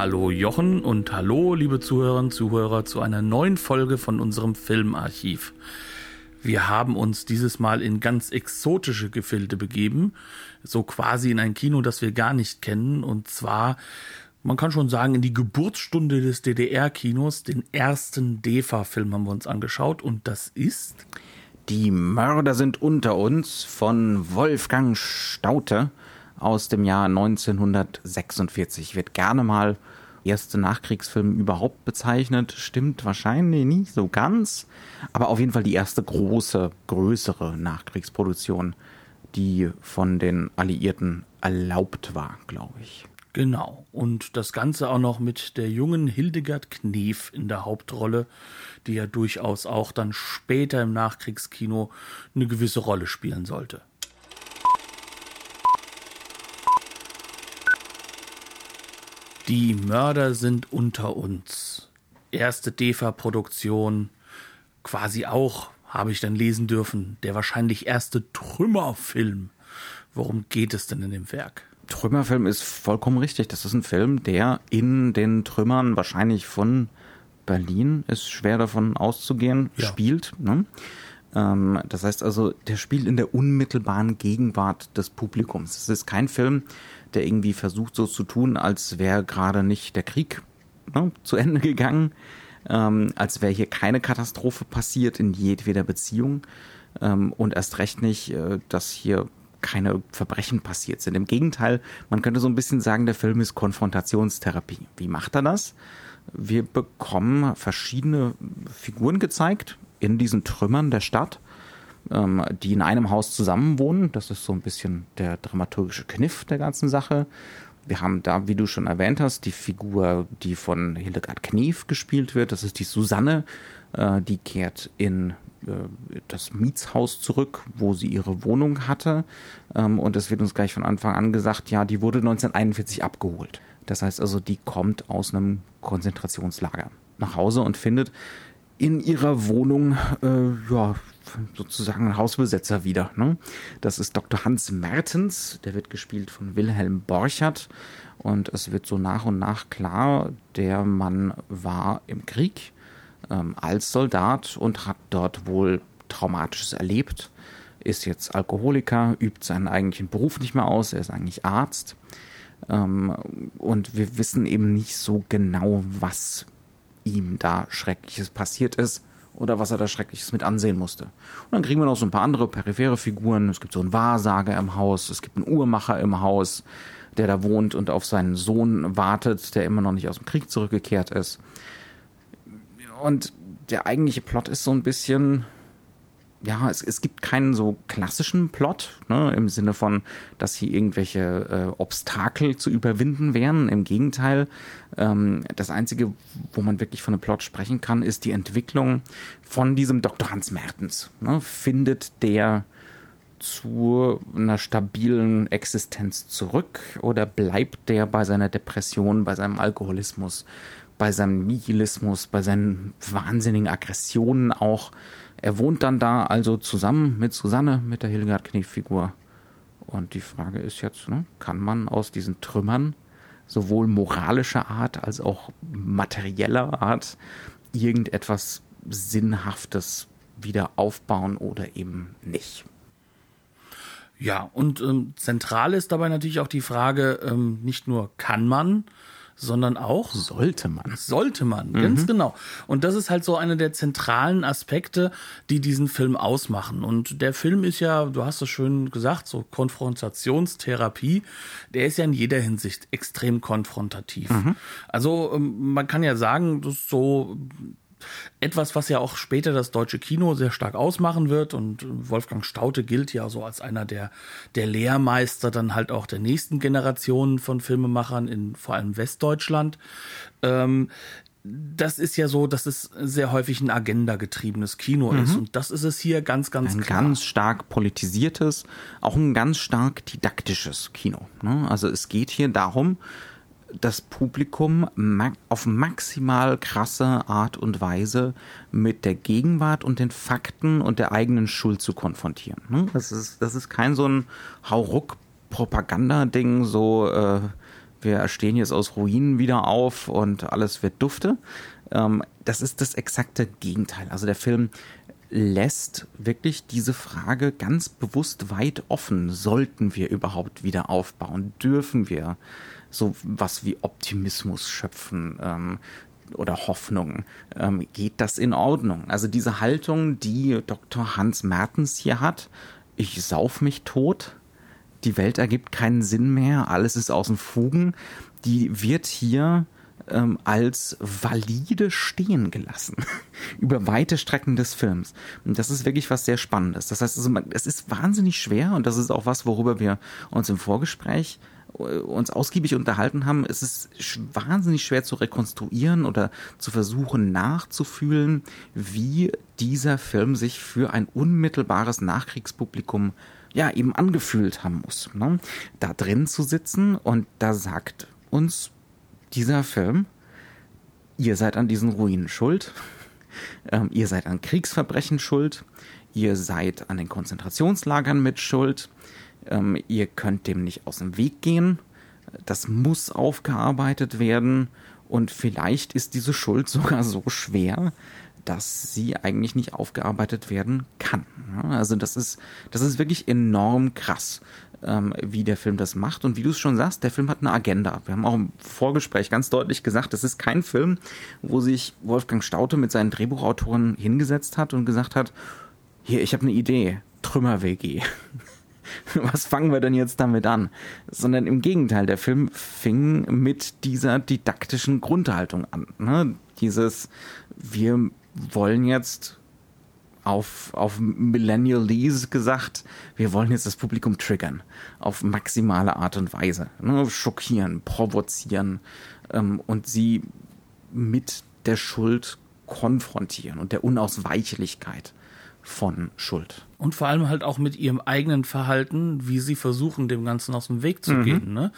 Hallo Jochen und hallo liebe Zuhörerinnen und Zuhörer zu einer neuen Folge von unserem Filmarchiv. Wir haben uns dieses Mal in ganz exotische Gefilde begeben, so quasi in ein Kino, das wir gar nicht kennen, und zwar, man kann schon sagen, in die Geburtsstunde des DDR-Kinos, den ersten DEFA-Film haben wir uns angeschaut, und das ist Die Mörder sind unter uns von Wolfgang Staute aus dem Jahr 1946. Wird gerne mal erste Nachkriegsfilm überhaupt bezeichnet. Stimmt wahrscheinlich nicht so ganz, aber auf jeden Fall die erste große, größere Nachkriegsproduktion, die von den Alliierten erlaubt war, glaube ich. Genau. Und das Ganze auch noch mit der jungen Hildegard Knef in der Hauptrolle, die ja durchaus auch dann später im Nachkriegskino eine gewisse Rolle spielen sollte. Die Mörder sind unter uns. Erste DEFA-Produktion, quasi auch, habe ich dann lesen dürfen, der wahrscheinlich erste Trümmerfilm. Worum geht es denn in dem Werk? Trümmerfilm ist vollkommen richtig. Das ist ein Film, der in den Trümmern wahrscheinlich von Berlin, ist schwer davon auszugehen, Ja. spielt. Ne? Ähm, das heißt also, der spielt in der unmittelbaren Gegenwart des Publikums. Es ist kein Film, der irgendwie versucht so zu tun, als wäre gerade nicht der Krieg ne, zu Ende gegangen, ähm, als wäre hier keine Katastrophe passiert in jedweder Beziehung ähm, und erst recht nicht, äh, dass hier keine Verbrechen passiert sind. Im Gegenteil, man könnte so ein bisschen sagen, der Film ist Konfrontationstherapie. Wie macht er das? Wir bekommen verschiedene Figuren gezeigt in diesen Trümmern der Stadt, ähm, die in einem Haus zusammenwohnen. Das ist so ein bisschen der dramaturgische Kniff der ganzen Sache. Wir haben da, wie du schon erwähnt hast, die Figur, die von Hildegard Knef gespielt wird. Das ist die Susanne. Äh, die kehrt in äh, das Mietshaus zurück, wo sie ihre Wohnung hatte. Ähm, und es wird uns gleich von Anfang an gesagt, ja, die wurde 1941 abgeholt. Das heißt also, die kommt aus einem Konzentrationslager nach Hause und findet in ihrer Wohnung äh, ja sozusagen einen Hausbesetzer wieder. Ne? Das ist Dr. Hans Mertens, der wird gespielt von Wilhelm Borchert und es wird so nach und nach klar, der Mann war im Krieg ähm, als Soldat und hat dort wohl Traumatisches erlebt, ist jetzt Alkoholiker, übt seinen eigentlichen Beruf nicht mehr aus, er ist eigentlich Arzt. Ähm, und wir wissen eben nicht so genau, was ihm da Schreckliches passiert ist oder was er da Schreckliches mit ansehen musste. Und dann kriegen wir noch so ein paar andere periphere Figuren. Es gibt so einen Wahrsager im Haus, es gibt einen Uhrmacher im Haus, der da wohnt und auf seinen Sohn wartet, der immer noch nicht aus dem Krieg zurückgekehrt ist. Und der eigentliche Plot ist so ein bisschen, ja, es, es gibt keinen so klassischen Plot, ne, im Sinne von, dass hier irgendwelche äh, Obstakel zu überwinden wären. Im Gegenteil, ähm, das Einzige, wo man wirklich von einem Plot sprechen kann, ist die Entwicklung von diesem Dr. Hans Mertens. Ne, findet der zu einer stabilen Existenz zurück oder bleibt der bei seiner Depression, bei seinem Alkoholismus, bei seinem Nihilismus, bei seinen wahnsinnigen Aggressionen auch? Er wohnt dann da also zusammen mit Susanne, mit der Hildegard Knef-Figur. Und die Frage ist jetzt, ne, kann man aus diesen Trümmern sowohl moralischer Art als auch materieller Art irgendetwas Sinnhaftes wieder aufbauen oder eben nicht? Ja, und ähm, zentral ist dabei natürlich auch die Frage, ähm, nicht nur kann man, sondern auch Sollte man. sollte man, ganz genau. Und das ist halt so einer der zentralen Aspekte, die diesen Film ausmachen. Und der Film ist ja, du hast es schön gesagt, so Konfrontationstherapie. Der ist ja in jeder Hinsicht extrem konfrontativ. Also ähm, man kann ja sagen, das ist so etwas, was ja auch später das deutsche Kino sehr stark ausmachen wird. Und Wolfgang Staute gilt ja so als einer der, der Lehrmeister dann halt auch der nächsten Generationen von Filmemachern in vor allem Westdeutschland. Ähm, das ist ja so, dass es sehr häufig ein agendagetriebenes Kino mhm. ist. Und das ist es hier ganz, ganz ein klar. Ein ganz stark politisiertes, auch ein ganz stark didaktisches Kino. Ne? Also es geht hier darum, das Publikum auf maximal krasse Art und Weise mit der Gegenwart und den Fakten und der eigenen Schuld zu konfrontieren. Ne? Das ist, das ist kein so ein Hauruck-Propaganda-Ding, so äh, wir stehen jetzt aus Ruinen wieder auf und alles wird dufte. Ähm, das ist das exakte Gegenteil. Also der Film lässt wirklich diese Frage ganz bewusst weit offen. Sollten wir überhaupt wieder aufbauen? Dürfen wir so was wie Optimismus schöpfen? Ähm, oder Hoffnung. Ähm, geht das in Ordnung? Also diese Haltung, die Dr. Hans Mertens hier hat, ich sauf mich tot, die Welt ergibt keinen Sinn mehr, alles ist aus den Fugen, die wird hier ähm, als valide stehen gelassen über weite Strecken des Films. Und das ist wirklich was sehr Spannendes. Das heißt, also, es ist wahnsinnig schwer und das ist auch was, worüber wir uns im Vorgespräch uns ausgiebig unterhalten haben, es ist wahnsinnig schwer zu rekonstruieren oder zu versuchen nachzufühlen, wie dieser Film sich für ein unmittelbares Nachkriegspublikum ja eben angefühlt haben muss. Ne? Da drin zu sitzen und da sagt uns dieser Film, ihr seid an diesen Ruinen schuld, ähm, ihr seid an Kriegsverbrechen schuld, ihr seid an den Konzentrationslagern mit schuld, ähm, ihr könnt dem nicht aus dem Weg gehen, das muss aufgearbeitet werden und vielleicht ist diese Schuld sogar so schwer, dass sie eigentlich nicht aufgearbeitet werden kann. Also das ist, das ist wirklich enorm krass, ähm, wie der Film das macht. Und wie du es schon sagst, der Film hat eine Agenda. Wir haben auch im Vorgespräch ganz deutlich gesagt, das ist kein Film, wo sich Wolfgang Staute mit seinen Drehbuchautoren hingesetzt hat und gesagt hat, hier, ich habe eine Idee, Trümmer-WG. Was fangen wir denn jetzt damit an? Sondern im Gegenteil, der Film fing mit dieser didaktischen Grundhaltung an. Ne? Dieses, wir wollen jetzt auf, auf Millennial Lease gesagt, wir wollen jetzt das Publikum triggern. Auf maximale Art und Weise. Ne? Schockieren, provozieren ähm, und sie mit der Schuld konfrontieren und der Unausweichlichkeit von Schuld. Und vor allem halt auch mit ihrem eigenen Verhalten, wie sie versuchen, dem Ganzen aus dem Weg zu mhm. gehen. Ne?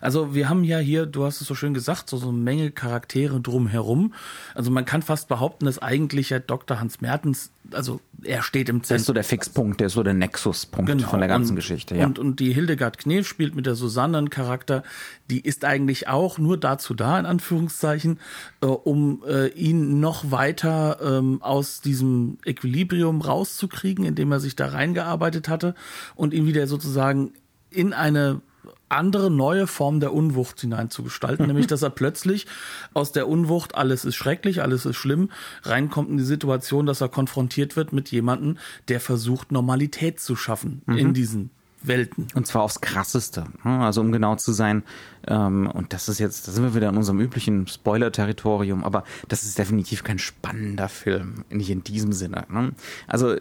Also wir haben ja hier, du hast es so schön gesagt, so, so eine Menge Charaktere drumherum. Also man kann fast behaupten, dass eigentlich ja Dr. Hans Mertens also er steht im Zentrum. Der ist so der Fixpunkt, der ist so der Nexuspunkt genau. von der ganzen und, Geschichte. Ja. Und, und die Hildegard Knef spielt mit der Susanne einen Charakter, die ist eigentlich auch nur dazu da, in Anführungszeichen, äh, um äh, ihn noch weiter ähm, aus diesem Equilibrium rauszukriegen, indem er sich da reingearbeitet hatte und ihn wieder sozusagen in eine andere neue Form der Unwucht hineinzugestalten, nämlich dass er plötzlich aus der Unwucht, alles ist schrecklich, alles ist schlimm, reinkommt in die Situation, dass er konfrontiert wird mit jemandem, der versucht, Normalität zu schaffen mhm. in diesen Welten. Und zwar aufs krasseste. Ne? Also um genau zu sein, ähm, und das ist jetzt, da sind wir wieder in unserem üblichen Spoiler-Territorium, aber das ist definitiv kein spannender Film, nicht in diesem Sinne. Ne? Also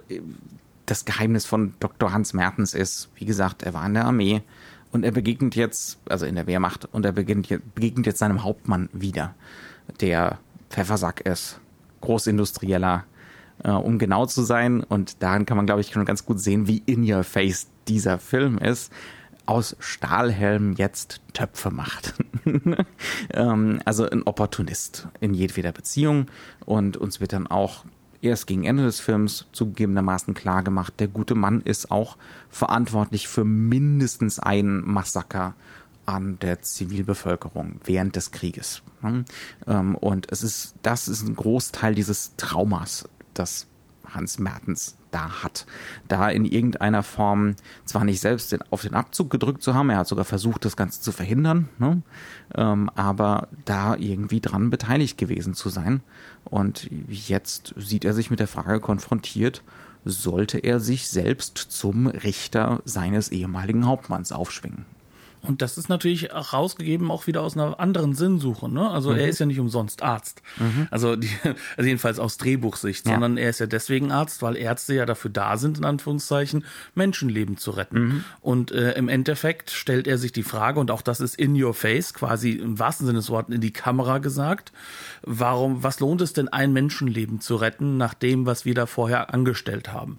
das Geheimnis von Dr. Hans Mertens ist, wie gesagt, er war in der Armee, und er begegnet jetzt, also in der Wehrmacht, und er begegnet, begegnet jetzt seinem Hauptmann wieder, der Pfeffersack ist, Großindustrieller, äh, um genau zu sein. Und daran kann man, glaube ich, schon ganz gut sehen, wie in your face dieser Film ist aus Stahlhelm jetzt Töpfe macht. ähm, also ein Opportunist in jedweder Beziehung. Und uns wird dann auch erst gegen Ende des Films zugegebenermaßen klar gemacht, der gute Mann ist auch verantwortlich für mindestens ein Massaker an der Zivilbevölkerung während des Krieges. Ähm, und es ist, das ist ein Großteil dieses Traumas, das Hans Mertens da hat. Da in irgendeiner Form zwar nicht selbst auf den Abzug gedrückt zu haben, er hat sogar versucht, das Ganze zu verhindern, ne? ähm, aber da irgendwie dran beteiligt gewesen zu sein. Und jetzt sieht er sich mit der Frage konfrontiert, sollte er sich selbst zum Richter seines ehemaligen Hauptmanns aufschwingen. Und das ist natürlich auch rausgegeben auch wieder aus einer anderen Sinnsuche. Ne? Also mhm. er ist ja nicht umsonst Arzt. Mhm. Also, die, also jedenfalls aus Drehbuchsicht, ja. sondern er ist ja deswegen Arzt, weil Ärzte ja dafür da sind, in Anführungszeichen, Menschenleben zu retten. Mhm. Und äh, im Endeffekt stellt er sich die Frage, und auch das ist in your face, quasi im wahrsten Sinne des Wortes in die Kamera gesagt, warum, was lohnt es denn, ein Menschenleben zu retten, nach dem, was wir da vorher angestellt haben?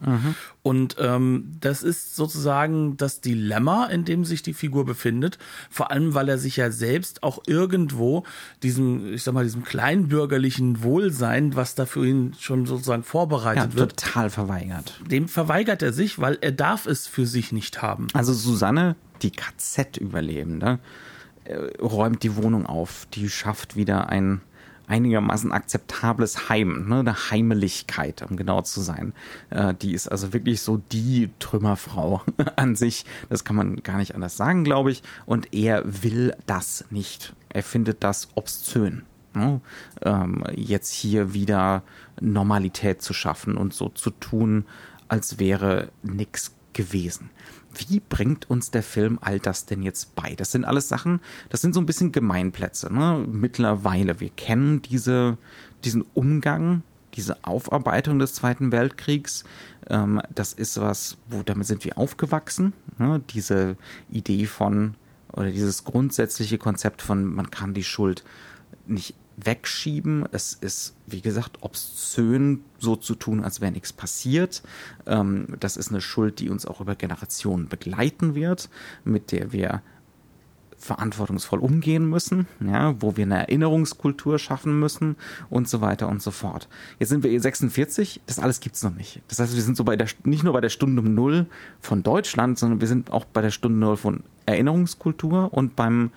Und ähm, das ist sozusagen das Dilemma, in dem sich die Figur befindet. Vor allem, weil er sich ja selbst auch irgendwo diesem, ich sag mal, diesem kleinbürgerlichen Wohlsein, was da für ihn schon sozusagen vorbereitet ja, wird, total verweigert. Dem verweigert er sich, weil er darf es für sich nicht haben. Also Susanne, die KZ-Überlebende, äh, räumt die Wohnung auf. Die schafft wieder ein einigermaßen akzeptables Heim, ne, eine Heimeligkeit, um genau zu sein. Äh, die ist also wirklich so die Trümmerfrau an sich. Das kann man gar nicht anders sagen, glaube ich. Und er will das nicht. Er findet das obszön. Ne? Ähm, jetzt hier wieder Normalität zu schaffen und so zu tun, als wäre nichts gewesen wie bringt uns der Film all das denn jetzt bei? Das sind alles Sachen, das sind so ein bisschen Gemeinplätze. Ne? Mittlerweile, wir kennen diese, diesen Umgang, diese Aufarbeitung des Zweiten Weltkriegs. Ähm, das ist was, wo damit sind wir aufgewachsen. Ne? Diese Idee von oder dieses grundsätzliche Konzept von, man kann die Schuld nicht wegschieben. Es ist, wie gesagt, obszön, so zu tun, als wäre nichts passiert. Ähm, das ist eine Schuld, die uns auch über Generationen begleiten wird, mit der wir verantwortungsvoll umgehen müssen, ja, wo wir eine Erinnerungskultur schaffen müssen und so weiter und so fort. Jetzt sind wir 46, das alles gibt's noch nicht. Das heißt, wir sind so bei der nicht nur bei der Stunde Null von Deutschland, sondern wir sind auch bei der Stunde Null von Erinnerungskultur und beim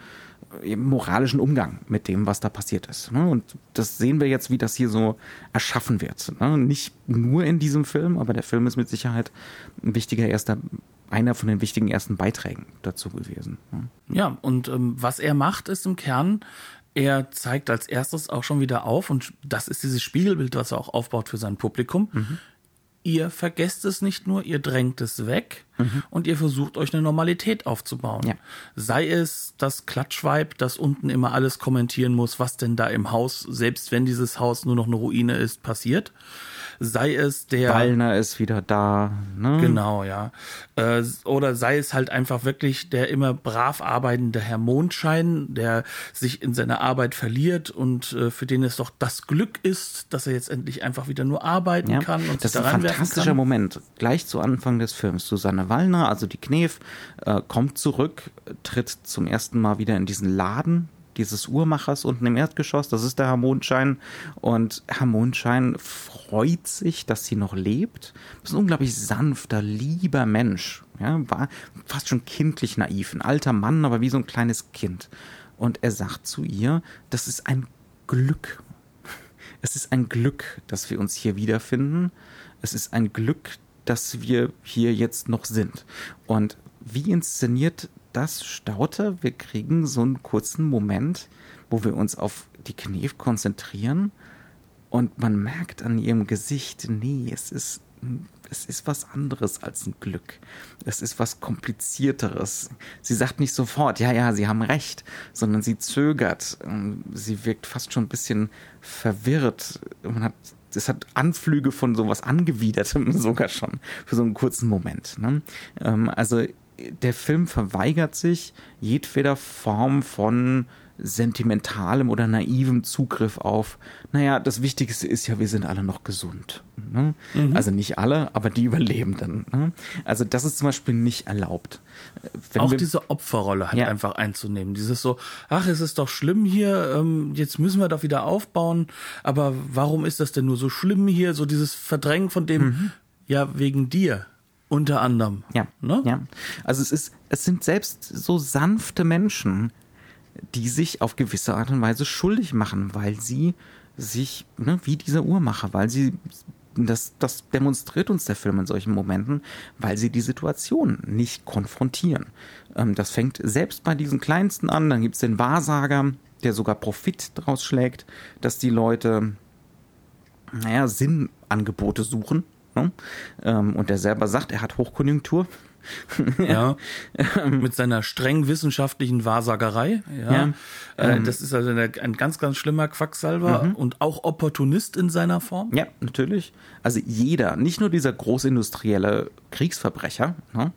moralischen Umgang mit dem, was da passiert ist. Ne? Und das sehen wir jetzt, wie das hier so erschaffen wird. Ne? Nicht nur in diesem Film, aber der Film ist mit Sicherheit ein wichtiger erster einer von den wichtigen ersten Beiträgen dazu gewesen. Ne? Ja, und ähm, was er macht, ist im Kern, er zeigt als erstes auch schon wieder auf, und das ist dieses Spiegelbild, was er auch aufbaut für sein Publikum. Mhm ihr vergesst es nicht nur, ihr drängt es weg mhm. und ihr versucht euch eine Normalität aufzubauen. Ja. Sei es das Klatschweib, das unten immer alles kommentieren muss, was denn da im Haus, selbst wenn dieses Haus nur noch eine Ruine ist, passiert sei es der. Wallner ist wieder da. Ne? Genau, ja. Äh, oder sei es halt einfach wirklich der immer brav arbeitende Herr Mondschein, der sich in seiner Arbeit verliert und äh, für den es doch das Glück ist, dass er jetzt endlich einfach wieder nur arbeiten ja, kann. Und das ist ein fantastischer Moment. Gleich zu Anfang des Films. Susanne Wallner, also die Knef, äh, kommt zurück, tritt zum ersten Mal wieder in diesen Laden, dieses Uhrmachers unten im Erdgeschoss. Das ist der Herr Mondschein. Und Herr Mondschein freut sich, dass sie noch lebt. Das ist ein unglaublich sanfter, lieber Mensch. Ja, war fast schon kindlich naiv. Ein alter Mann, aber wie so ein kleines Kind. Und er sagt zu ihr, das ist ein Glück. Es ist ein Glück, dass wir uns hier wiederfinden. Es ist ein Glück, dass wir hier jetzt noch sind. Und wie inszeniert das Staute. Wir kriegen so einen kurzen Moment, wo wir uns auf die Knie konzentrieren und man merkt an ihrem Gesicht, nee, es ist, es ist was anderes als ein Glück. Es ist was komplizierteres. Sie sagt nicht sofort, ja, ja, Sie haben recht, sondern sie zögert. Sie wirkt fast schon ein bisschen verwirrt. Man hat es hat Anflüge von sowas Angewidertem sogar schon für so einen kurzen Moment. Ne? Ähm, also der Film verweigert sich jedweder Form von sentimentalem oder naivem Zugriff auf, naja, das Wichtigste ist ja, wir sind alle noch gesund. Ne? Mhm. Also nicht alle, aber die Überlebenden. Ne? Also das ist zum Beispiel nicht erlaubt. Wenn Auch diese Opferrolle halt ja. einfach einzunehmen. Dieses so, ach, es ist doch schlimm hier, ähm, jetzt müssen wir doch wieder aufbauen, aber warum ist das denn nur so schlimm hier? So dieses Verdrängen von dem, mhm. ja, wegen dir. Unter anderem. Ja. Ne? ja. Also es ist, es sind selbst so sanfte Menschen, die sich auf gewisse Art und Weise schuldig machen, weil sie sich, ne, wie dieser Uhrmacher, weil sie das, das demonstriert uns der Film in solchen Momenten, weil sie die Situation nicht konfrontieren. Ähm, das fängt selbst bei diesen Kleinsten an, dann gibt es den Wahrsager, der sogar Profit draus schlägt, dass die Leute, naja, Sinnangebote suchen Ne? Ähm, und der selber sagt, er hat Hochkonjunktur. ja, mit seiner streng wissenschaftlichen Wahrsagerei. Ja, ja. Äh, ähm, das ist also eine, ein ganz, ganz schlimmer Quacksalber mhm. und auch Opportunist in seiner Form. Ja, natürlich. Also jeder, nicht nur dieser großindustrielle Kriegsverbrecher, ne,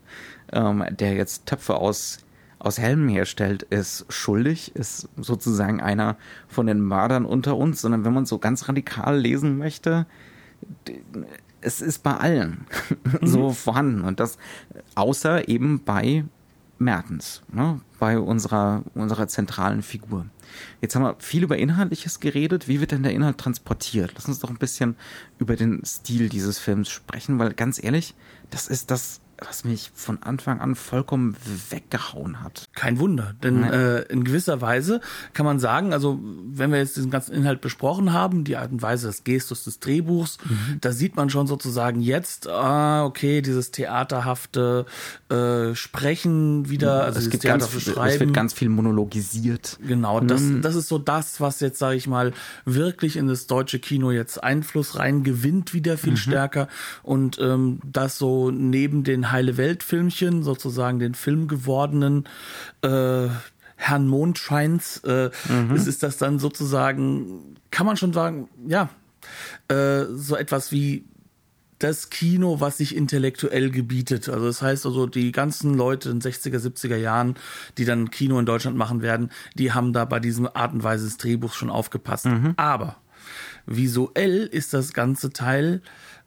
ähm, der jetzt Töpfe aus aus Helmen herstellt, ist schuldig, ist sozusagen einer von den Mördern unter uns, sondern wenn man so ganz radikal lesen möchte, es ist bei allen mhm. so vorhanden und das außer eben bei Mertens, ne, bei unserer, unserer zentralen Figur. Jetzt haben wir viel über Inhaltliches geredet. Wie wird denn der Inhalt transportiert? Lass uns doch ein bisschen über den Stil dieses Films sprechen, weil ganz ehrlich, das ist das was mich von Anfang an vollkommen weggehauen hat. Kein Wunder, denn äh, in gewisser Weise kann man sagen, also wenn wir jetzt diesen ganzen Inhalt besprochen haben, die Art und Weise des Gestus des Drehbuchs, mhm. da sieht man schon sozusagen jetzt, ah, okay, dieses theaterhafte äh, Sprechen wieder, also es gibt ganz, Schreiben. Es wird ganz viel monologisiert. Genau, das, mhm. das ist so das, was jetzt, sage ich mal, wirklich in das deutsche Kino jetzt Einfluss rein gewinnt, wieder viel mhm. stärker und ähm, das so neben den Heile Welt Filmchen, sozusagen den Film gewordenen äh, Herrn Mondscheins, äh, mhm. ist, ist das dann sozusagen, kann man schon sagen, ja, äh, so etwas wie das Kino, was sich intellektuell gebietet. Also das heißt also, die ganzen Leute in 60er, 70er Jahren, die dann Kino in Deutschland machen werden, die haben da bei diesem Art und Weise des Drehbuchs schon aufgepasst. Mhm. Aber visuell ist das ganze Teil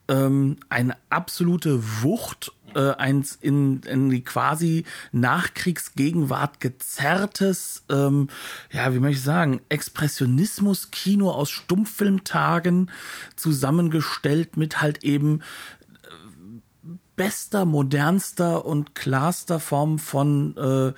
ähm, eine absolute Wucht äh, eins in, in die quasi Nachkriegsgegenwart gezerrtes, ähm, ja, wie möchte ich sagen, Expressionismus-Kino aus Stummfilmtagen zusammengestellt mit halt eben äh, bester, modernster und klarster Form von äh,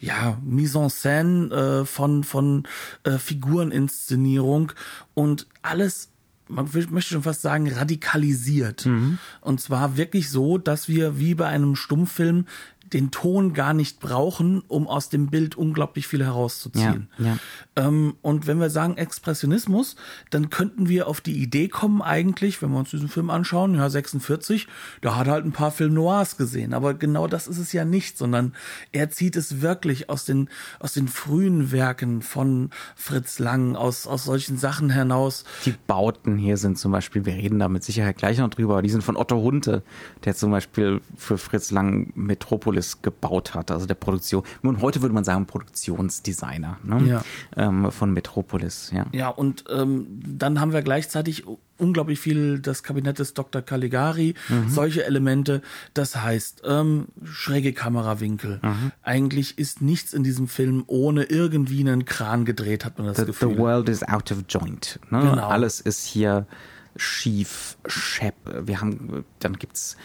ja, Mise en scène, äh, von, von äh, Figureninszenierung und alles man möchte schon fast sagen, radikalisiert. Mhm. Und zwar wirklich so, dass wir wie bei einem Stummfilm den Ton gar nicht brauchen, um aus dem Bild unglaublich viel herauszuziehen. Ja, ja. Ähm, und wenn wir sagen Expressionismus, dann könnten wir auf die Idee kommen, eigentlich, wenn wir uns diesen Film anschauen, ja, 46, da hat er halt ein paar Film Noirs gesehen. Aber genau das ist es ja nicht, sondern er zieht es wirklich aus den, aus den frühen Werken von Fritz Lang, aus, aus solchen Sachen hinaus. Die Bauten hier sind zum Beispiel, wir reden da mit Sicherheit gleich noch drüber, die sind von Otto Hunte, der zum Beispiel für Fritz Lang Metropolis Metropolis gebaut hat, also der Produktion. Und heute würde man sagen Produktionsdesigner ne? ja. ähm, von Metropolis. Ja, ja und ähm, dann haben wir gleichzeitig unglaublich viel das Kabinett des Dr. Caligari, mhm. solche Elemente. Das heißt, ähm, schräge Kamerawinkel. Mhm. Eigentlich ist nichts in diesem Film ohne irgendwie einen Kran gedreht, hat man das the, Gefühl. The world is out of joint. Ne? Genau. Alles ist hier schief, schepp. Wir haben, dann gibt's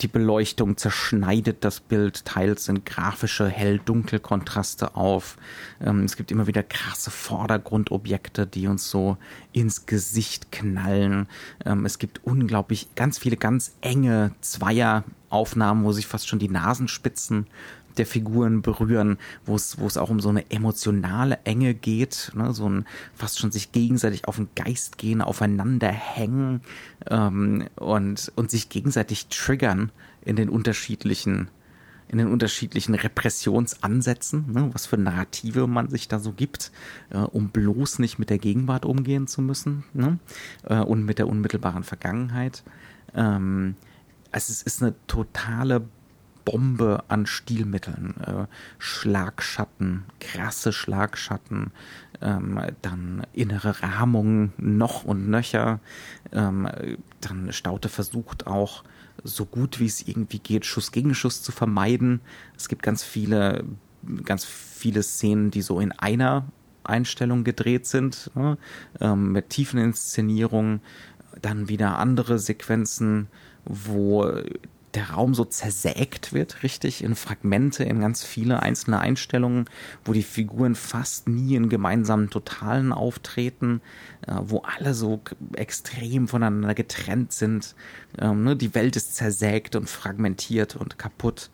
die Beleuchtung zerschneidet das Bild, teils sind grafische Hell-Dunkel-Kontraste auf. Ähm, es gibt immer wieder krasse Vordergrundobjekte, die uns so ins Gesicht knallen. Ähm, es gibt unglaublich ganz viele ganz enge Zweieraufnahmen, wo sich fast schon die Nasenspitzen der Figuren berühren, wo es, wo es auch um so eine emotionale Enge geht, ne? so ein fast schon sich gegenseitig auf den Geist gehen, aufeinander hängen ähm, und, und sich gegenseitig triggern in den unterschiedlichen in den unterschiedlichen Repressionsansätzen, ne, was für Narrative man sich da so gibt, äh, um bloß nicht mit der Gegenwart umgehen zu müssen ne, äh, und mit der unmittelbaren Vergangenheit. Ähm, also es ist eine totale Bombe an Stilmitteln. Äh, Schlagschatten, krasse Schlagschatten, ähm, dann innere Rahmungen noch und nöcher. Ähm, dann Staute versucht auch, so gut wie es irgendwie geht, Schuss gegen Schuss zu vermeiden. Es gibt ganz viele, ganz viele Szenen, die so in einer Einstellung gedreht sind, ne? ähm, mit tiefen Inszenierungen. Dann wieder andere Sequenzen, wo der Raum so zersägt wird, richtig, in Fragmente, in ganz viele einzelne Einstellungen, wo die Figuren fast nie in gemeinsamen Totalen auftreten, äh, wo alle so extrem voneinander getrennt sind. Ähm, ne? Die Welt ist zersägt und fragmentiert und kaputt.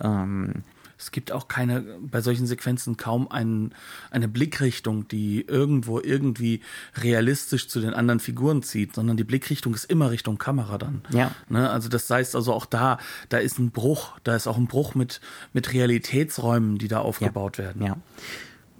Ähm, Es gibt auch keine, bei solchen Sequenzen kaum ein, eine Blickrichtung, die irgendwo irgendwie realistisch zu den anderen Figuren zieht, sondern die Blickrichtung ist immer Richtung Kamera dann. Ja. Ne? Also das heißt also auch da, da ist ein Bruch, da ist auch ein Bruch mit, mit Realitätsräumen, die da aufgebaut ja. werden. Ja.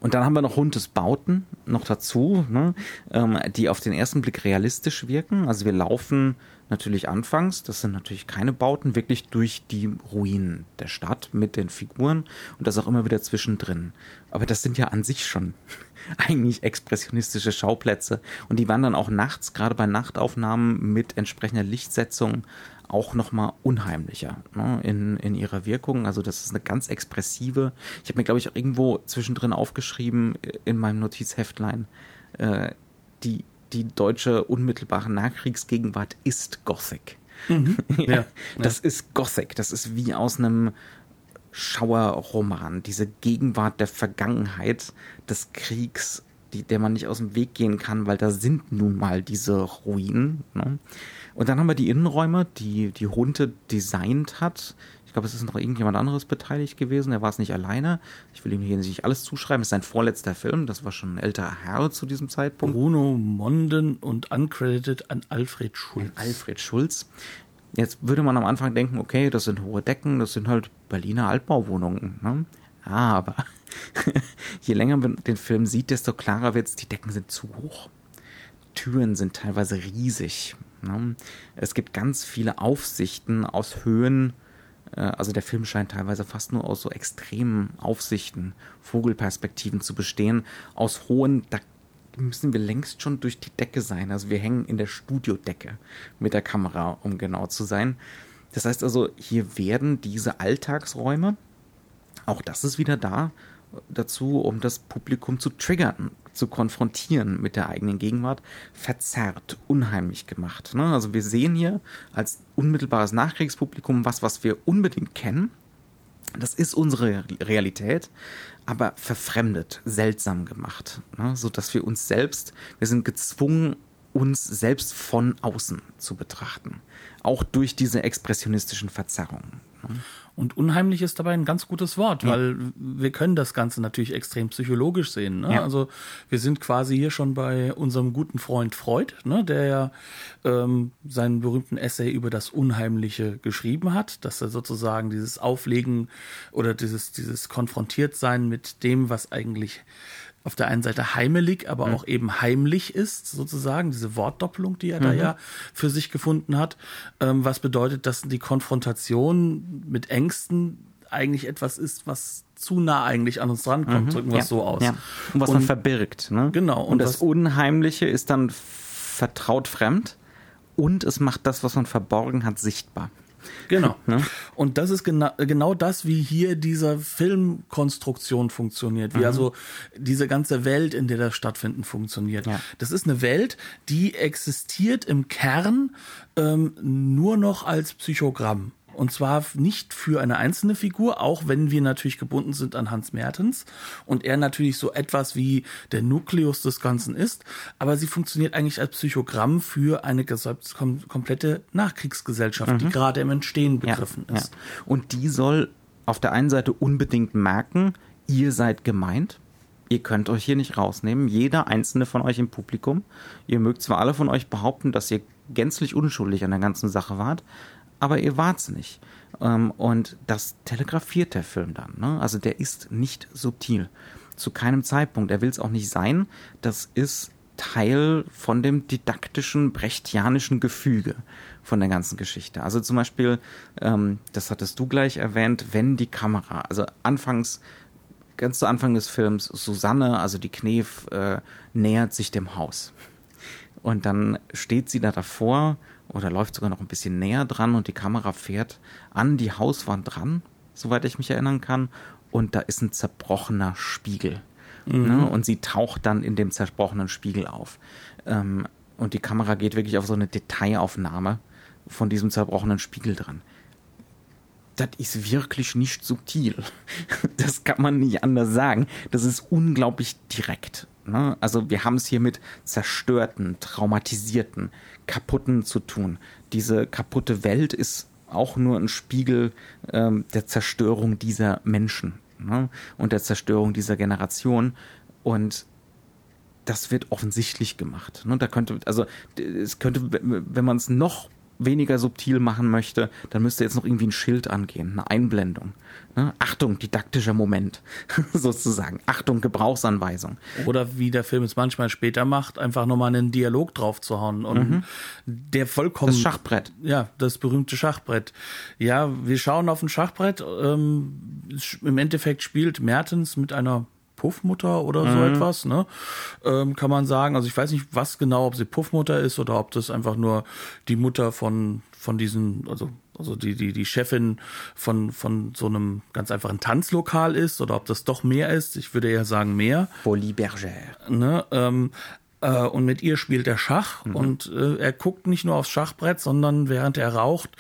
Und dann haben wir noch Hundesbauten noch dazu, ne, ähm, die auf den ersten Blick realistisch wirken. Also wir laufen natürlich anfangs, das sind natürlich keine Bauten, wirklich durch die Ruinen der Stadt mit den Figuren und das auch immer wieder zwischendrin. Aber das sind ja an sich schon eigentlich expressionistische Schauplätze und die waren dann auch nachts, gerade bei Nachtaufnahmen mit entsprechender Lichtsetzung, auch nochmal unheimlicher ne, in, in ihrer Wirkung. Also das ist eine ganz expressive. Ich habe mir, glaube ich, auch irgendwo zwischendrin aufgeschrieben äh, in meinem Notizheftlein, äh, die, die deutsche unmittelbare Nachkriegsgegenwart ist Gothic. Mhm. ja, ja, das ist Gothic. Das ist wie aus einem Schauerroman. Diese Gegenwart der Vergangenheit des Kriegs, die, der man nicht aus dem Weg gehen kann, weil da sind nun mal diese Ruinen. Ne? Und dann haben wir die Innenräume, die die Hunde designt hat. Ich glaube, es ist noch irgendjemand anderes beteiligt gewesen. Er war es nicht alleine. Ich will ihm hier nicht alles zuschreiben. Es ist sein vorletzter Film. Das war schon ein älterer Herr zu diesem Zeitpunkt. Bruno Monden und uncredited an Alfred Schulz. Alfred Schulz. Jetzt würde man am Anfang denken, okay, das sind hohe Decken, das sind halt Berliner Altbauwohnungen. Ne? Aber je länger man den Film sieht, desto klarer wird es, die Decken sind zu hoch. Türen sind teilweise riesig. Ne? Es gibt ganz viele Aufsichten aus Höhen. Äh, also der Film scheint teilweise fast nur aus so extremen Aufsichten, Vogelperspektiven zu bestehen. Aus hohen, da müssen wir längst schon durch die Decke sein. Also wir hängen in der Studiodecke mit der Kamera, um genau zu sein. Das heißt also, hier werden diese Alltagsräume, auch das ist wieder da, dazu, um das Publikum zu triggern, zu konfrontieren mit der eigenen Gegenwart, verzerrt, unheimlich gemacht. Ne? Also wir sehen hier als unmittelbares Nachkriegspublikum was, was wir unbedingt kennen. Das ist unsere Realität, aber verfremdet, seltsam gemacht, ne? so dass wir uns selbst, wir sind gezwungen, uns selbst von außen zu betrachten, auch durch diese expressionistischen Verzerrungen. Ne? Und unheimlich ist dabei ein ganz gutes Wort, ja. weil wir können das Ganze natürlich extrem psychologisch sehen. Ne? Ja. Also wir sind quasi hier schon bei unserem guten Freund Freud, ne? der ja ähm, seinen berühmten Essay über das Unheimliche geschrieben hat, dass er sozusagen dieses Auflegen oder dieses, dieses Konfrontiertsein mit dem, was eigentlich auf der einen Seite heimelig, aber mhm. auch eben heimlich ist, sozusagen, diese Wortdoppelung, die er mhm. da ja für sich gefunden hat, ähm, was bedeutet, dass die Konfrontation mit Ängsten eigentlich etwas ist, was zu nah eigentlich an uns drankommt, mhm. drücken wir ja. es so aus. Ja. Und was und, man verbirgt. Ne? Genau. Und, und das Unheimliche ist dann vertraut fremd und es macht das, was man verborgen hat, sichtbar. Genau. Ne? Und das ist genau, genau das, wie hier dieser Filmkonstruktion funktioniert, wie mhm. also diese ganze Welt, in der das stattfinden, funktioniert. Ja. Das ist eine Welt, die existiert im Kern ähm, nur noch als Psychogramm. Und zwar nicht für eine einzelne Figur, auch wenn wir natürlich gebunden sind an Hans Mertens und er natürlich so etwas wie der Nukleus des Ganzen ist. Aber sie funktioniert eigentlich als Psychogramm für eine komplette Nachkriegsgesellschaft, mhm. die gerade im Entstehen begriffen ja, ist. Ja. Und die soll auf der einen Seite unbedingt merken, ihr seid gemeint. Ihr könnt euch hier nicht rausnehmen. Jeder einzelne von euch im Publikum. Ihr mögt zwar alle von euch behaupten, dass ihr gänzlich unschuldig an der ganzen Sache wart, aber ihr wart's nicht. Ähm, und das telegrafiert der Film dann. Ne? Also der ist nicht subtil. Zu keinem Zeitpunkt. Er will es auch nicht sein. Das ist Teil von dem didaktischen, brechtianischen Gefüge von der ganzen Geschichte. Also zum Beispiel, ähm, das hattest du gleich erwähnt, wenn die Kamera, also anfangs, ganz zu Anfang des Films, Susanne, also die Knef, äh, nähert sich dem Haus. Und dann steht sie da davor oder läuft sogar noch ein bisschen näher dran und die Kamera fährt an die Hauswand dran, soweit ich mich erinnern kann, und da ist ein zerbrochener Spiegel. Mhm. Ne? Und sie taucht dann in dem zerbrochenen Spiegel auf. Ähm, und die Kamera geht wirklich auf so eine Detailaufnahme von diesem zerbrochenen Spiegel dran. Das ist wirklich nicht subtil. Das kann man nicht anders sagen. Das ist unglaublich direkt. Ne? Also wir haben es hier mit zerstörten, traumatisierten, kaputten zu tun. Diese kaputte Welt ist auch nur ein Spiegel ähm, der Zerstörung dieser Menschen ne? und der Zerstörung dieser Generation. Und das wird offensichtlich gemacht. Ne? Da könnte, also es könnte, wenn man es noch weniger subtil machen möchte, dann müsste jetzt noch irgendwie ein Schild angehen, eine Einblendung. Ne? Achtung, didaktischer Moment, sozusagen. Achtung, Gebrauchsanweisung. Oder wie der Film es manchmal später macht, einfach nochmal einen Dialog drauf zu hauen. Und mhm. der vollkommen. Das Schachbrett. Ja, das berühmte Schachbrett. Ja, wir schauen auf ein Schachbrett. Ähm, Im Endeffekt spielt Mertens mit einer Puffmutter oder so mhm. etwas, ne? Ähm, kann man sagen. Also ich weiß nicht, was genau, ob sie Puffmutter ist oder ob das einfach nur die Mutter von, von diesen, also, also die, die, die Chefin von, von so einem ganz einfachen Tanzlokal ist oder ob das doch mehr ist. Ich würde eher sagen mehr. Folie Bergère. Ne? Ähm, äh, und mit ihr spielt er Schach mhm. und äh, er guckt nicht nur aufs Schachbrett, sondern während er raucht,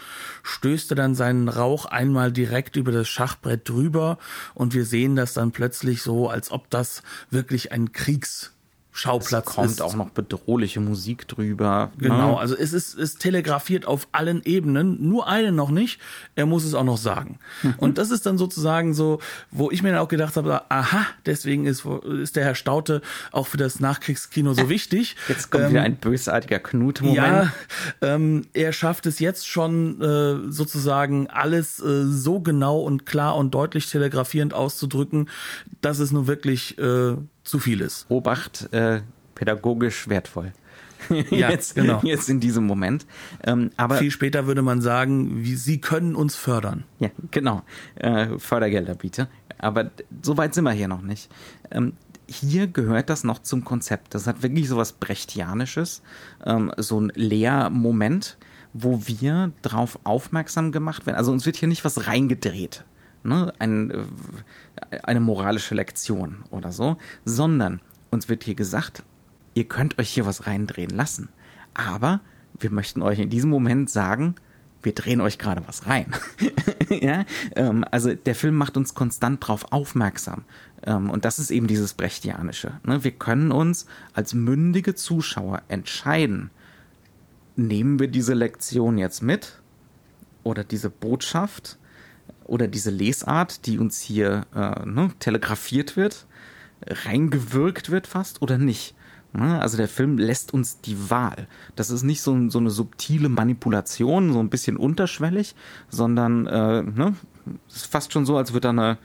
stößt er dann seinen Rauch einmal direkt über das Schachbrett drüber und wir sehen das dann plötzlich so, als ob das wirklich ein Kriegs Schauplatz es kommt ist. auch noch bedrohliche Musik drüber. Genau, ne? also es ist, es telegrafiert auf allen Ebenen, nur eine noch nicht, er muss es auch noch sagen. Mhm. Und das ist dann sozusagen so, wo ich mir dann auch gedacht habe, aha, deswegen ist, ist der Herr Staute auch für das Nachkriegskino so wichtig. Jetzt kommt ähm, wieder ein bösartiger Knut-Moment. Ja, ähm, er schafft es jetzt schon äh, sozusagen alles äh, so genau und klar und deutlich telegrafierend auszudrücken, dass es nun wirklich äh, zu viel ist. Obacht, äh, pädagogisch wertvoll. ja, jetzt, genau. jetzt in diesem Moment. Ähm, aber viel später würde man sagen, wie, sie können uns fördern. Ja, genau. Äh, Fördergelder biete. Aber so weit sind wir hier noch nicht. Ähm, hier gehört das noch zum Konzept. Das hat wirklich so was Brechtianisches, ähm, so ein Lehrmoment, wo wir drauf aufmerksam gemacht werden. Also uns wird hier nicht was reingedreht ne, ein, äh, eine moralische Lektion oder so, sondern uns wird hier gesagt, ihr könnt euch hier was reindrehen lassen. Aber wir möchten euch in diesem Moment sagen, wir drehen euch gerade was rein. ja, ähm, also der Film macht uns konstant darauf aufmerksam. Ähm, und das ist eben dieses Brechtianische. Ne? Wir können uns als mündige Zuschauer entscheiden, nehmen wir diese Lektion jetzt mit oder diese Botschaft oder diese Lesart, die uns hier äh, ne, telegrafiert wird, reingewirkt wird fast oder nicht. Ne? Also der Film lässt uns die Wahl. Das ist nicht so, so eine subtile Manipulation, so ein bisschen unterschwellig, sondern äh, ne, ist fast schon so, als würde da eine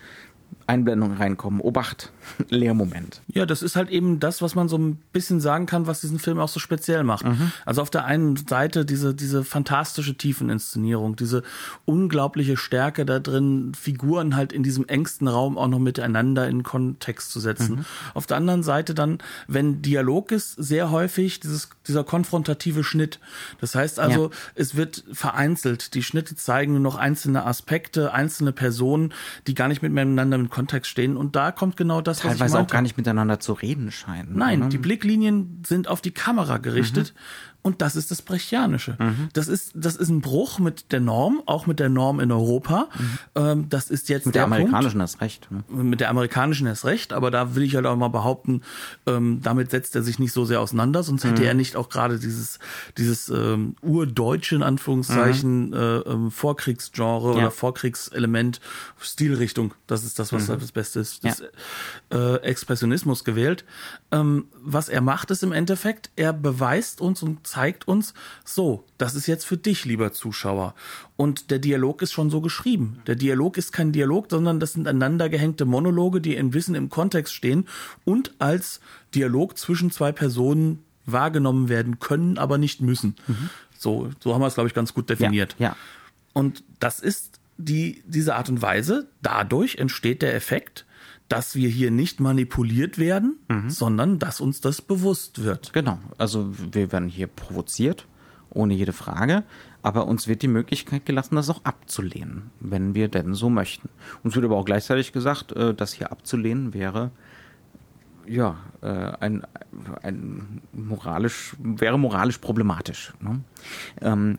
Einblendungen reinkommen. Obacht, Leermoment. Ja, das ist halt eben das, was man so ein bisschen sagen kann, was diesen Film auch so speziell macht. Mhm. Also auf der einen Seite diese, diese fantastische Tiefeninszenierung, diese unglaubliche Stärke da drin, Figuren halt in diesem engsten Raum auch noch miteinander in Kontext zu setzen. Mhm. Auf der anderen Seite dann, wenn Dialog ist, sehr häufig dieses, dieser konfrontative Schnitt. Das heißt also, ja. es wird vereinzelt. Die Schnitte zeigen nur noch einzelne Aspekte, einzelne Personen, die gar nicht miteinander im Kontext stehen. Und da kommt genau das, Teilweise was ich auch gar nicht miteinander zu reden scheinen. Nein, oder? die Blicklinien sind auf die Kamera gerichtet. Mhm. Und das ist das Brechianische. Mhm. Das ist, das ist ein Bruch mit der Norm, auch mit der Norm in Europa. Mhm. Ähm, das ist jetzt mit der, der amerikanischen Punkt. erst recht. Ne? Mit der amerikanischen erst recht, aber da will ich halt auch mal behaupten, ähm, damit setzt er sich nicht so sehr auseinander, sonst hätte mhm. er nicht auch gerade dieses, dieses ähm, urdeutsche in Anführungszeichen mhm. äh, ähm, Vorkriegsgenre ja. oder Vorkriegselement, Stilrichtung, das ist das, was mhm. das Beste ist, das ja. äh, Expressionismus gewählt. Ähm, was er macht, ist im Endeffekt, er beweist uns und zeigt uns, so, das ist jetzt für dich, lieber Zuschauer. Und der Dialog ist schon so geschrieben. Der Dialog ist kein Dialog, sondern das sind aneinander gehängte Monologe, die in Wissen im Kontext stehen und als Dialog zwischen zwei Personen wahrgenommen werden können, aber nicht müssen. Mhm. So, so haben wir es, glaube ich, ganz gut definiert. Ja, ja. Und das ist die, diese Art und Weise. Dadurch entsteht der Effekt, dass wir hier nicht manipuliert werden, mhm. sondern dass uns das bewusst wird. Genau. Also wir werden hier provoziert, ohne jede Frage, aber uns wird die Möglichkeit gelassen, das auch abzulehnen, wenn wir denn so möchten. Uns wird aber auch gleichzeitig gesagt, äh, das hier abzulehnen wäre ja äh, ein, ein moralisch wäre moralisch problematisch. Ne? Ähm,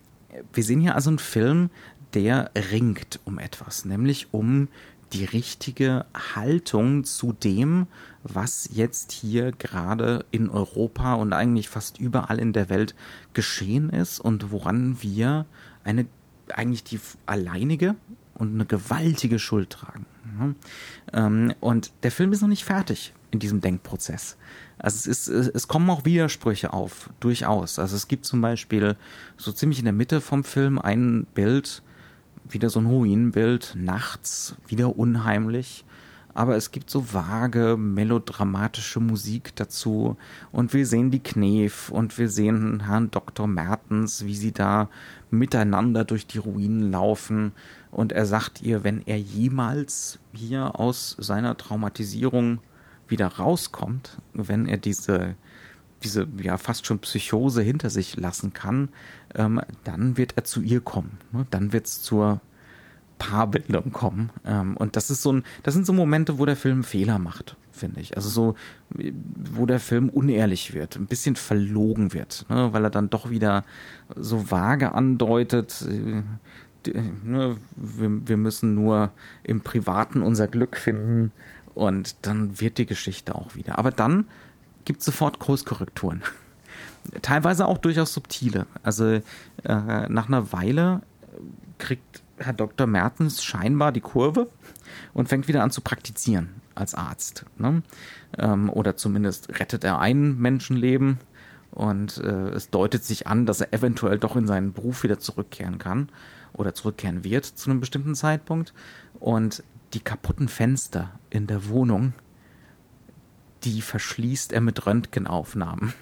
wir sehen hier also einen Film, der ringt um etwas, nämlich um die richtige Haltung zu dem, was jetzt hier gerade in Europa und eigentlich fast überall in der Welt geschehen ist und woran wir eine eigentlich die alleinige und eine gewaltige Schuld tragen. Ähm, und der Film ist noch nicht fertig in diesem Denkprozess. Also es, ist, es kommen auch Widersprüche auf, durchaus. Also es gibt zum Beispiel so ziemlich in der Mitte vom Film ein Bild, wieder so ein Ruinenbild, nachts, wieder unheimlich. Aber es gibt so vage, melodramatische Musik dazu. Und wir sehen die Knef und wir sehen Herrn Dr. Mertens, wie sie da miteinander durch die Ruinen laufen. Und er sagt ihr, wenn er jemals hier aus seiner Traumatisierung wieder rauskommt, wenn er diese, diese ja fast schon Psychose hinter sich lassen kann, ähm, dann wird er zu ihr kommen. Ne? Dann wird es zur Paarbildung kommen. Ähm, und das ist so ein, das sind so Momente, wo der Film Fehler macht, finde ich. Also so, wo der Film unehrlich wird, ein bisschen verlogen wird, ne? weil er dann doch wieder so vage andeutet, äh, ne, wir, wir müssen nur im Privaten unser Glück finden und dann wird die Geschichte auch wieder. Aber dann gibt sofort Großkorrekturen. Teilweise auch durchaus subtile. Also äh, nach einer Weile kriegt Herr Dr. Mertens scheinbar die Kurve und fängt wieder an zu praktizieren als Arzt. Ne? Ähm, oder zumindest rettet er ein Menschenleben und äh, es deutet sich an, dass er eventuell doch in seinen Beruf wieder zurückkehren kann oder zurückkehren wird zu einem bestimmten Zeitpunkt. Und die kaputten Fenster in der Wohnung, die verschließt er mit Röntgenaufnahmen.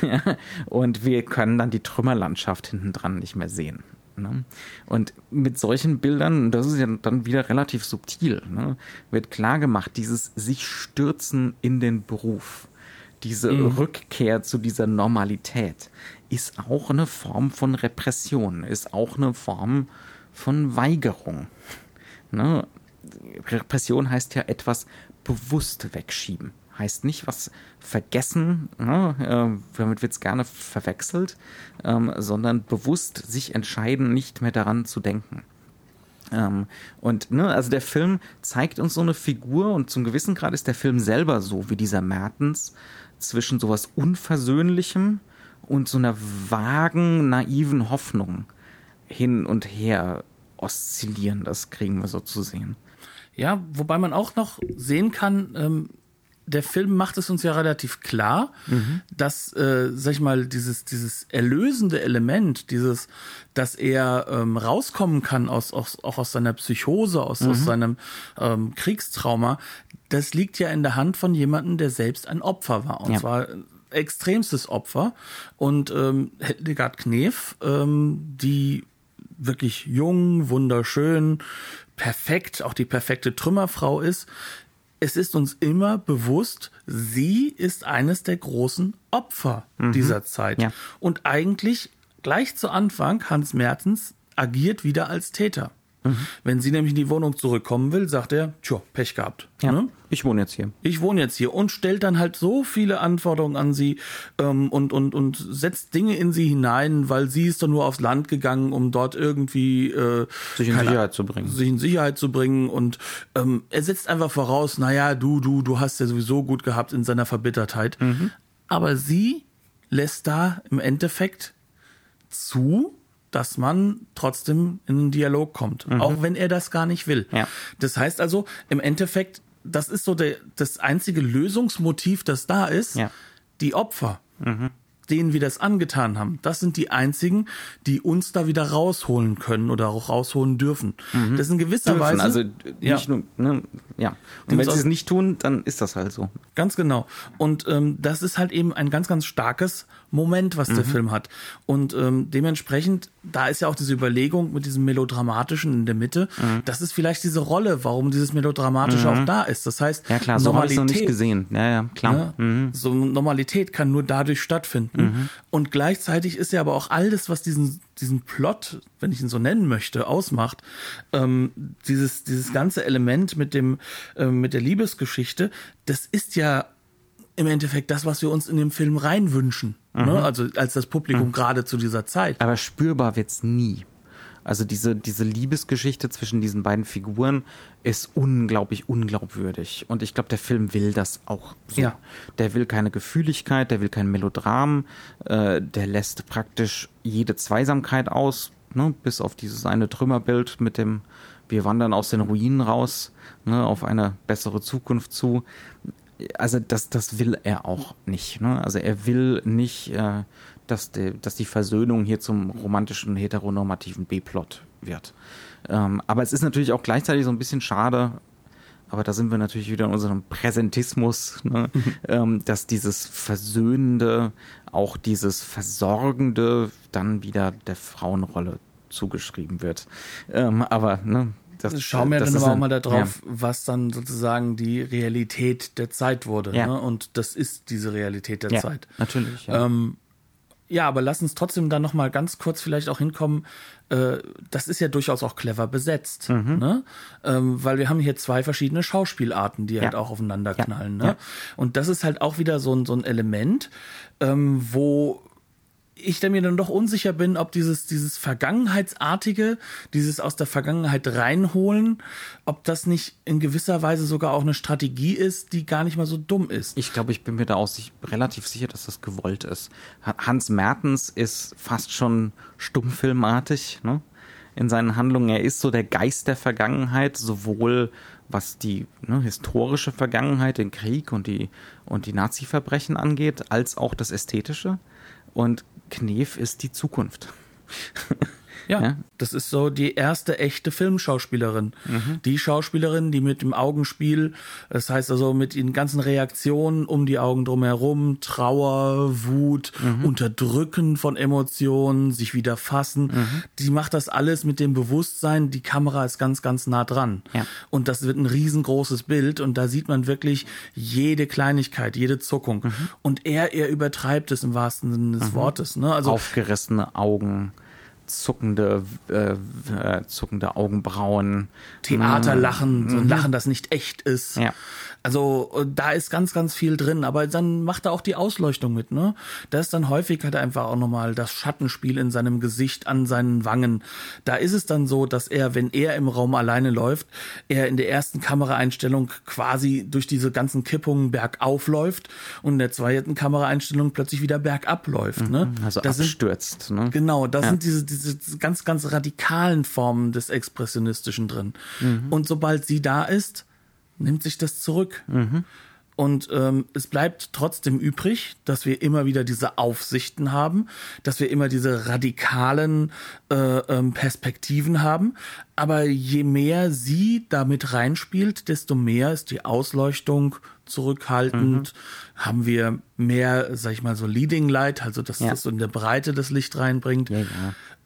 und wir können dann die Trümmerlandschaft hinten dran nicht mehr sehen. Ne? Und mit solchen Bildern, das ist ja dann wieder relativ subtil, ne, wird klar gemacht, dieses sich stürzen in den Beruf, diese mhm. Rückkehr zu dieser Normalität ist auch eine Form von Repression, ist auch eine Form von Weigerung. Ne? Repression heißt ja etwas bewusst wegschieben heißt nicht was vergessen, ne, äh, damit wird es gerne verwechselt, ähm, sondern bewusst sich entscheiden, nicht mehr daran zu denken. Ähm, und ne, also der Film zeigt uns so eine Figur und zum gewissen Grad ist der Film selber so wie dieser Mertens zwischen sowas Unversöhnlichem und so einer vagen, naiven Hoffnung hin und her oszillieren. Das kriegen wir so zu sehen. Ja, wobei man auch noch sehen kann, ähm, der Film macht es uns ja relativ klar, mhm. dass, äh, sag ich mal, dieses, dieses erlösende Element, dieses, dass er ähm, rauskommen kann aus, aus, auch aus seiner Psychose, aus, mhm. aus seinem ähm, Kriegstrauma, das liegt ja in der Hand von jemandem, der selbst ein Opfer war. Und ja. zwar extremstes Opfer. Und ähm, Hildegard Knef, ähm, die wirklich jung, wunderschön, perfekt, auch die perfekte Trümmerfrau ist, es ist uns immer bewusst, sie ist eines der großen Opfer mhm. dieser Zeit. Ja. Und eigentlich gleich zu Anfang, Hans Mertens agiert wieder als Täter. Mhm. Wenn sie nämlich in die Wohnung zurückkommen will, sagt er, tja, Pech gehabt. Ja, ne? Ich wohne jetzt hier. Ich wohne jetzt hier und stellt dann halt so viele Anforderungen an sie ähm, und, und, und setzt Dinge in sie hinein, weil sie ist doch nur aufs Land gegangen, um dort irgendwie äh, sich in Sicherheit zu bringen. Sich in Sicherheit zu bringen. Und ähm, er setzt einfach voraus, naja, du, du, du hast ja sowieso gut gehabt in seiner Verbittertheit. Mhm. Aber sie lässt da im Endeffekt zu, dass man trotzdem in einen Dialog kommt, mhm. auch wenn er das gar nicht will. Ja. Das heißt also, im Endeffekt, das ist so der, das einzige Lösungsmotiv, das da ist, ja. die Opfer. Mhm denen wir das angetan haben, das sind die einzigen, die uns da wieder rausholen können oder auch rausholen dürfen. Mhm. Das ist in gewisser dürfen, Weise. Also nicht ja. nur, ne, ja. Und wenn sie es nicht tun, dann ist das halt so. Ganz genau. Und ähm, das ist halt eben ein ganz, ganz starkes Moment, was mhm. der Film hat. Und ähm, dementsprechend, da ist ja auch diese Überlegung mit diesem Melodramatischen in der Mitte, mhm. das ist vielleicht diese Rolle, warum dieses Melodramatische mhm. auch da ist. Das heißt, ja klar, so Normalität, noch nicht gesehen. Ja, ja, klar. Ne? Mhm. So Normalität kann nur dadurch stattfinden. Mhm. Und gleichzeitig ist ja aber auch alles, was diesen, diesen Plot, wenn ich ihn so nennen möchte, ausmacht, ähm, dieses, dieses ganze Element mit dem, äh, mit der Liebesgeschichte, das ist ja im Endeffekt das, was wir uns in dem Film reinwünschen. Ne? Mhm. Ne? Also als das Publikum mhm. gerade zu dieser Zeit. Aber spürbar wird's nie. Also diese, diese Liebesgeschichte zwischen diesen beiden Figuren ist unglaublich unglaubwürdig. Und ich glaube, der Film will das auch so. Ja. Der will keine Gefühligkeit, der will kein Melodram, äh, der lässt praktisch jede Zweisamkeit aus, ne? bis auf dieses eine Trümmerbild mit dem, wir wandern aus den Ruinen raus, ne? auf eine bessere Zukunft zu. Also das, das will er auch nicht. Ne? Also er will nicht, äh, dass, die, dass die Versöhnung hier zum romantischen, heteronormativen B-Plot wird. Ähm, aber es ist natürlich auch gleichzeitig so ein bisschen schade, aber da sind wir natürlich wieder in unserem Präsentismus, ne? Mhm. ähm, dass dieses Versöhnende, auch dieses Versorgende dann wieder der Frauenrolle zugeschrieben wird. Ähm, aber ne, das, Schauen wir dann aber auch mal darauf, ja. was dann sozusagen die Realität der Zeit wurde. Ja. Ne? Und das ist diese Realität der ja, Zeit. Natürlich. Ja. Ähm, ja, aber lass uns trotzdem dann noch mal ganz kurz vielleicht auch hinkommen. Äh, das ist ja durchaus auch clever besetzt, mhm. ne? Ähm, weil wir haben hier zwei verschiedene Schauspielarten, die ja. halt auch aufeinander knallen. Ja. Ne? Und das ist halt auch wieder so ein, so ein Element, ähm, wo ich mir dann doch unsicher bin, ob dieses, dieses Vergangenheitsartige, dieses aus der Vergangenheit reinholen, ob das nicht in gewisser Weise sogar auch eine Strategie ist, die gar nicht mal so dumm ist. Ich glaube, ich bin mir da auch relativ sicher, dass das gewollt ist. Hans Mertens ist fast schon stummfilmartig, ne? In seinen Handlungen. Er ist so der Geist der Vergangenheit, sowohl was die ne, historische Vergangenheit, den Krieg und die, und die Nazi-Verbrechen angeht, als auch das Ästhetische. Und Knef ist die Zukunft. Ja, ja, das ist so die erste echte Filmschauspielerin. Mhm. Die Schauspielerin, die mit dem Augenspiel, das heißt also mit den ganzen Reaktionen um die Augen drumherum, Trauer, Wut, mhm. Unterdrücken von Emotionen, sich wieder fassen, mhm. die macht das alles mit dem Bewusstsein, die Kamera ist ganz, ganz nah dran. Ja. Und das wird ein riesengroßes Bild und da sieht man wirklich jede Kleinigkeit, jede Zuckung. Mhm. Und er, er übertreibt es im wahrsten Sinne des mhm. Wortes. Ne? Also, Aufgerissene Augen zuckende, äh, äh, zuckende Augenbrauen. Theaterlachen, so ein mhm. Lachen, das nicht echt ist. Ja. Also äh, da ist ganz, ganz viel drin, aber dann macht er auch die Ausleuchtung mit, ne? Da ist dann häufig hat er einfach auch nochmal das Schattenspiel in seinem Gesicht, an seinen Wangen. Da ist es dann so, dass er, wenn er im Raum alleine läuft, er in der ersten Kameraeinstellung quasi durch diese ganzen Kippungen bergauf läuft und in der zweiten Kameraeinstellung plötzlich wieder bergab läuft, ne? Mhm, also das abstürzt, sind, ne? Genau, da ja. sind diese, diese ganz, ganz radikalen Formen des Expressionistischen drin. Mhm. Und sobald sie da ist, nimmt sich das zurück. Mhm. Und ähm, es bleibt trotzdem übrig, dass wir immer wieder diese Aufsichten haben, dass wir immer diese radikalen äh, ähm, Perspektiven haben. Aber je mehr sie damit reinspielt, desto mehr ist die Ausleuchtung zurückhaltend. Mhm. Haben wir mehr, sag ich mal, so Leading Light, also dass ja. das so in der Breite das Licht reinbringt. Ja, ja.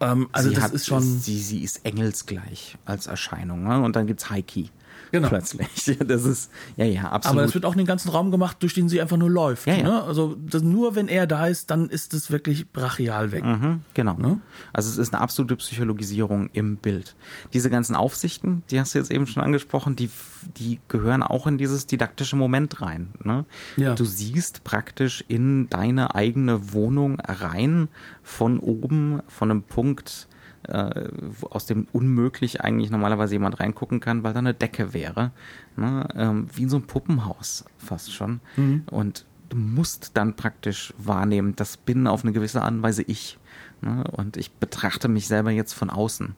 Ähm, also sie das hat, ist schon. Sie, sie ist engelsgleich als Erscheinung. Ne? Und dann gibt's Heiki genau. plötzlich. Das ist, ja, ja, absolut. Aber es wird auch in den ganzen Raum gemacht, durch den sie einfach nur läuft. Ja, ja. Ne? Also das, nur wenn er da ist, dann ist es wirklich brachial weg. Mhm, genau. Ne? Also es ist eine absolute Psychologisierung im Bild. Diese ganzen Aufsichten, die hast du jetzt eben schon angesprochen, die, die gehören auch in dieses didaktische Moment rein. Ne? Ja. Du siehst praktisch in deine eigene Wohnung rein von oben, von einem Punkt, äh, aus dem unmöglich eigentlich normalerweise jemand reingucken kann, weil da eine Decke wäre. Ne? Ähm, wie in so einem Puppenhaus fast schon. Mhm. Und du musst dann praktisch wahrnehmen, das bin auf eine gewisse Art und Weise ich. Ne? Und ich betrachte mich selber jetzt von außen.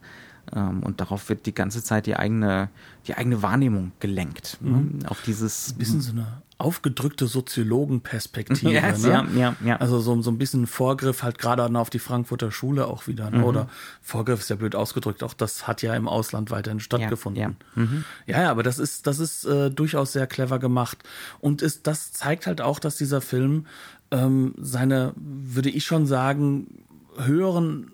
Ähm, und darauf wird die ganze Zeit die eigene, die eigene Wahrnehmung gelenkt. Ne? Mhm. Ne? Auf dieses. Ein bisschen so eine aufgedrückte Soziologenperspektive. Ja, ne? ja, ja, ja. Also so, so ein bisschen Vorgriff halt gerade auf die Frankfurter Schule auch wieder. Ne? Mhm. Oder Vorgriff ist ja blöd ausgedrückt. Auch das hat ja im Ausland weiterhin stattgefunden. Ja, ja. Mhm. ja, ja aber das ist, das ist äh, durchaus sehr clever gemacht. Und ist, das zeigt halt auch, dass dieser Film ähm, seine, würde ich schon sagen, höheren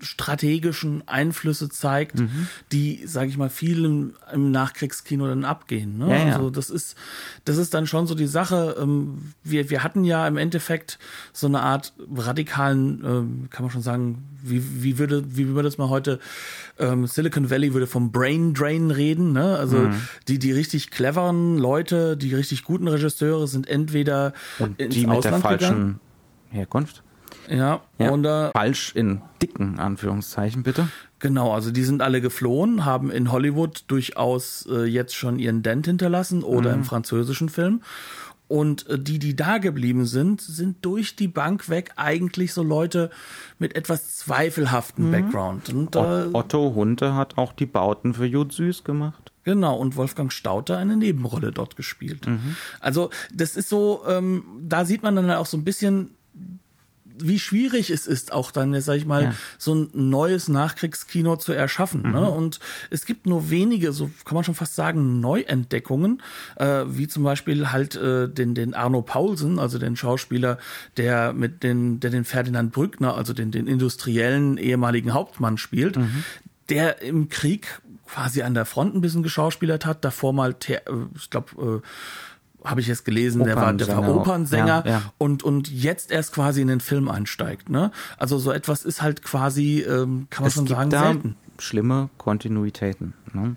strategischen Einflüsse zeigt, mhm. die, sage ich mal, vielen im Nachkriegskino dann abgehen. Ne? Ja, ja. Also das ist, das ist dann schon so die Sache. Ähm, wir, wir hatten ja im Endeffekt so eine Art radikalen, ähm, kann man schon sagen, wie, wie würde, wie würde es mal heute ähm, Silicon Valley würde vom Brain Drain reden. Ne? Also mhm. die, die richtig cleveren Leute, die richtig guten Regisseure sind entweder Und die mit Ausland der falschen gegangen. Herkunft. Ja, ja und da. Falsch in dicken Anführungszeichen, bitte. Genau, also die sind alle geflohen, haben in Hollywood durchaus äh, jetzt schon ihren Dent hinterlassen oder mhm. im französischen Film. Und äh, die, die da geblieben sind, sind durch die Bank weg eigentlich so Leute mit etwas zweifelhaftem mhm. Background. Und, äh, Otto Hunte hat auch die Bauten für Jud Süß gemacht. Genau, und Wolfgang Stauter eine Nebenrolle dort gespielt. Mhm. Also das ist so, ähm, da sieht man dann auch so ein bisschen wie schwierig es ist, auch dann, sag ich mal, ja. so ein neues Nachkriegskino zu erschaffen. Ne? Mhm. Ne? Und es gibt nur wenige, so kann man schon fast sagen, Neuentdeckungen, äh, wie zum Beispiel halt äh, den, den Arno Paulsen, also den Schauspieler, der mit den, der den Ferdinand Brückner, also den, den industriellen ehemaligen Hauptmann spielt, mhm. der im Krieg quasi an der Front ein bisschen geschauspielert hat, davor mal, äh, ich glaube, äh, habe ich jetzt gelesen, der war, der war Opernsänger ja, ja. und und jetzt erst quasi in den Film einsteigt. Ne? Also so etwas ist halt quasi, ähm, kann man es schon sagen, selten. Schlimme Kontinuitäten. Ne?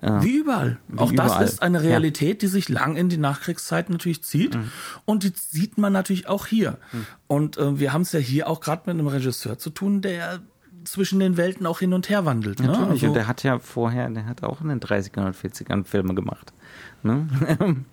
Äh, Wie überall. Wie Auch überall. das ist eine Realität, ja. die sich lang in die Nachkriegszeit natürlich zieht. Mhm. Und die sieht man natürlich auch hier. Mhm. Und äh, wir haben es ja hier auch gerade mit einem Regisseur zu tun, der zwischen den Welten auch hin und her wandelt. Ne? Natürlich, also, und der hat ja vorher, der hat auch in den 30ern und 40ern Filme gemacht. Ne?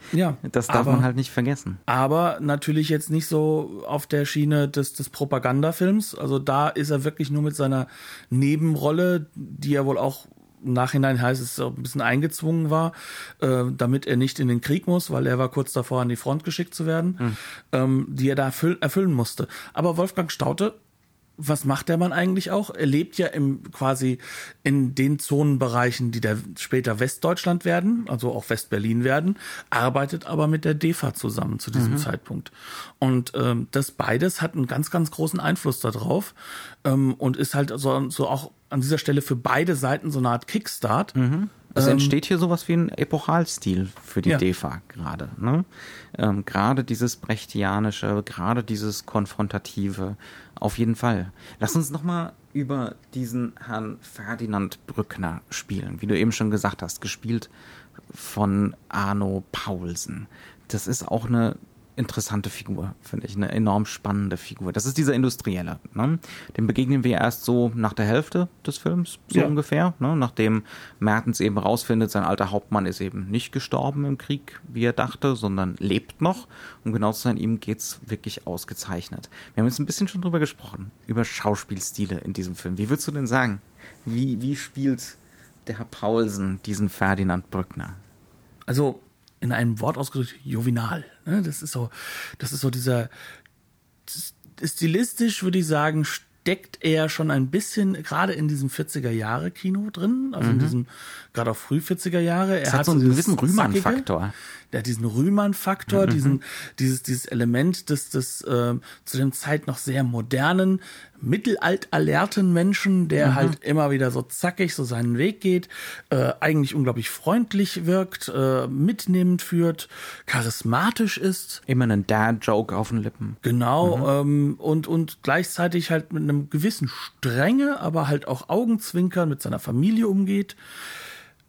ja. Das darf aber, man halt nicht vergessen. Aber natürlich jetzt nicht so auf der Schiene des, des Propagandafilms. Also da ist er wirklich nur mit seiner Nebenrolle, die er wohl auch im Nachhinein heißt es ein bisschen eingezwungen war, äh, damit er nicht in den Krieg muss, weil er war kurz davor an die Front geschickt zu werden, mhm. ähm, die er da erfüll erfüllen musste. Aber Wolfgang Staute was macht der Mann eigentlich auch? Er lebt ja im quasi in den Zonenbereichen, die der später Westdeutschland werden, also auch Westberlin werden, arbeitet aber mit der DEFA zusammen zu diesem mhm. Zeitpunkt. Und ähm, das beides hat einen ganz, ganz großen Einfluss darauf ähm, und ist halt so, so auch an dieser Stelle für beide Seiten so eine Art Kickstart. Mhm. Es ähm, entsteht hier sowas wie ein Epochalstil für die ja. DEFA gerade. Ne? Ähm, gerade dieses Brechtianische, gerade dieses Konfrontative, auf jeden Fall. Lass uns nochmal über diesen Herrn Ferdinand Brückner spielen. Wie du eben schon gesagt hast, gespielt von Arno Paulsen. Das ist auch eine interessante Figur, finde ich, eine enorm spannende Figur. Das ist dieser Industrielle. Ne? Dem begegnen wir erst so nach der Hälfte des Films, so ja. ungefähr, ne? nachdem Mertens eben rausfindet, sein alter Hauptmann ist eben nicht gestorben im Krieg, wie er dachte, sondern lebt noch. Und genau zu sein, ihm geht's wirklich ausgezeichnet. Wir haben jetzt ein bisschen schon drüber gesprochen, über Schauspielstile in diesem Film. Wie würdest du denn sagen, wie, wie spielt der Herr Paulsen diesen Ferdinand Brückner? Also in einem Wort ausgedrückt jovinal. Ne? Das ist so, das ist so dieser stilistisch würde ich sagen steckt er schon ein bisschen gerade in diesem 40er Jahre Kino drin, also mhm. in diesem gerade auch früh 40er Jahre. Er das hat so einen gewissen Rühmann-Faktor der hat diesen Rühmann-Faktor, mhm. diesen, dieses, dieses Element des, des äh, zu dem Zeit noch sehr modernen, mittelalterlerten Menschen, der mhm. halt immer wieder so zackig so seinen Weg geht, äh, eigentlich unglaublich freundlich wirkt, äh, mitnehmend führt, charismatisch ist. Immer einen Dad-Joke auf den Lippen. Genau, mhm. ähm, und, und gleichzeitig halt mit einem gewissen Strenge, aber halt auch Augenzwinkern mit seiner Familie umgeht.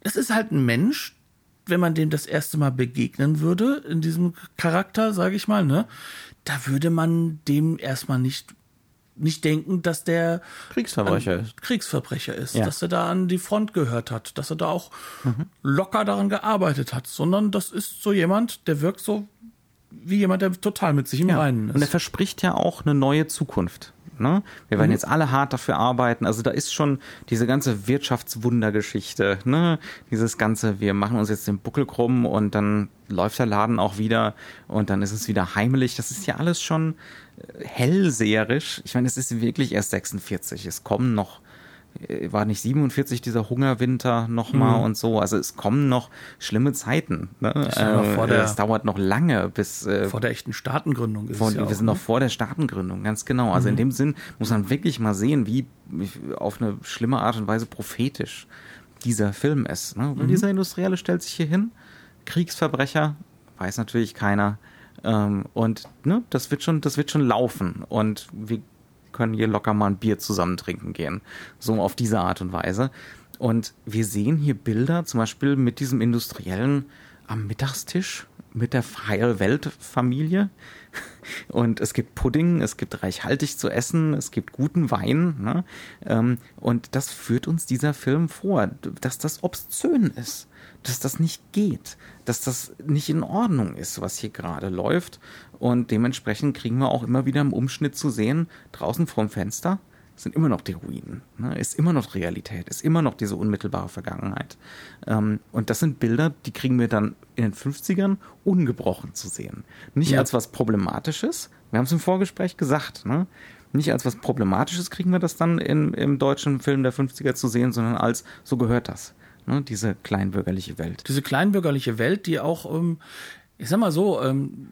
Es ist halt ein Mensch, wenn man dem das erste Mal begegnen würde, in diesem Charakter, sage ich mal, ne, da würde man dem erstmal nicht nicht denken, dass der Kriegsverbrecher ist. Kriegsverbrecher ist, ja. dass er da an die Front gehört hat, dass er da auch mhm. locker daran gearbeitet hat, sondern das ist so jemand, der wirkt so wie jemand, der total mit sich im ja. Reinen ist. Und er verspricht ja auch eine neue Zukunft. Ne? Wir werden mhm. jetzt alle hart dafür arbeiten. Also da ist schon diese ganze Wirtschaftswundergeschichte, ne? Dieses ganze, wir machen uns jetzt den Buckel krumm und dann läuft der Laden auch wieder und dann ist es wieder heimelig. Das ist ja alles schon hellseherisch. Ich meine, es ist wirklich erst 46. Es kommen noch äh, war nicht 47 dieser Hungerwinter nochmal mhm. und so. Also es kommen noch schlimme Zeiten. Ne? Äh, der, es dauert noch lange bis äh, vor der echten Staatengründung. Ist vor, es ja wir auch, sind ne? noch vor der Staatengründung, ganz genau. Also mhm. in dem Sinn muss man wirklich mal sehen, wie auf eine schlimme Art und Weise prophetisch dieser Film ist. Ne? Und mhm. dieser Industrielle stellt sich hier hin, Kriegsverbrecher, weiß natürlich keiner. Ähm, und ne, das wird schon, das wird schon laufen. Und wir können hier locker mal ein Bier zusammen trinken gehen. So auf diese Art und Weise. Und wir sehen hier Bilder, zum Beispiel mit diesem Industriellen am Mittagstisch mit der Heilwelt-Familie. Und es gibt Pudding, es gibt reichhaltig zu essen, es gibt guten Wein. Ne? Ähm, und das führt uns dieser Film vor, dass das obszön ist, dass das nicht geht, dass das nicht in Ordnung ist, was hier gerade läuft. Und dementsprechend kriegen wir auch immer wieder im Umschnitt zu sehen, draußen vorm Fenster sind immer noch die Ruinen, ne? ist immer noch Realität, ist immer noch diese unmittelbare Vergangenheit. Ähm, und das sind Bilder, die kriegen wir dann in den 50ern ungebrochen zu sehen. Nicht ja. als was Problematisches, wir haben es im Vorgespräch gesagt, ne? nicht als was Problematisches kriegen wir das dann in, im deutschen Film der 50er zu sehen, sondern als so gehört das. Ne? Diese kleinbürgerliche Welt. Diese kleinbürgerliche Welt, die auch, ähm, ich sag mal so, ähm,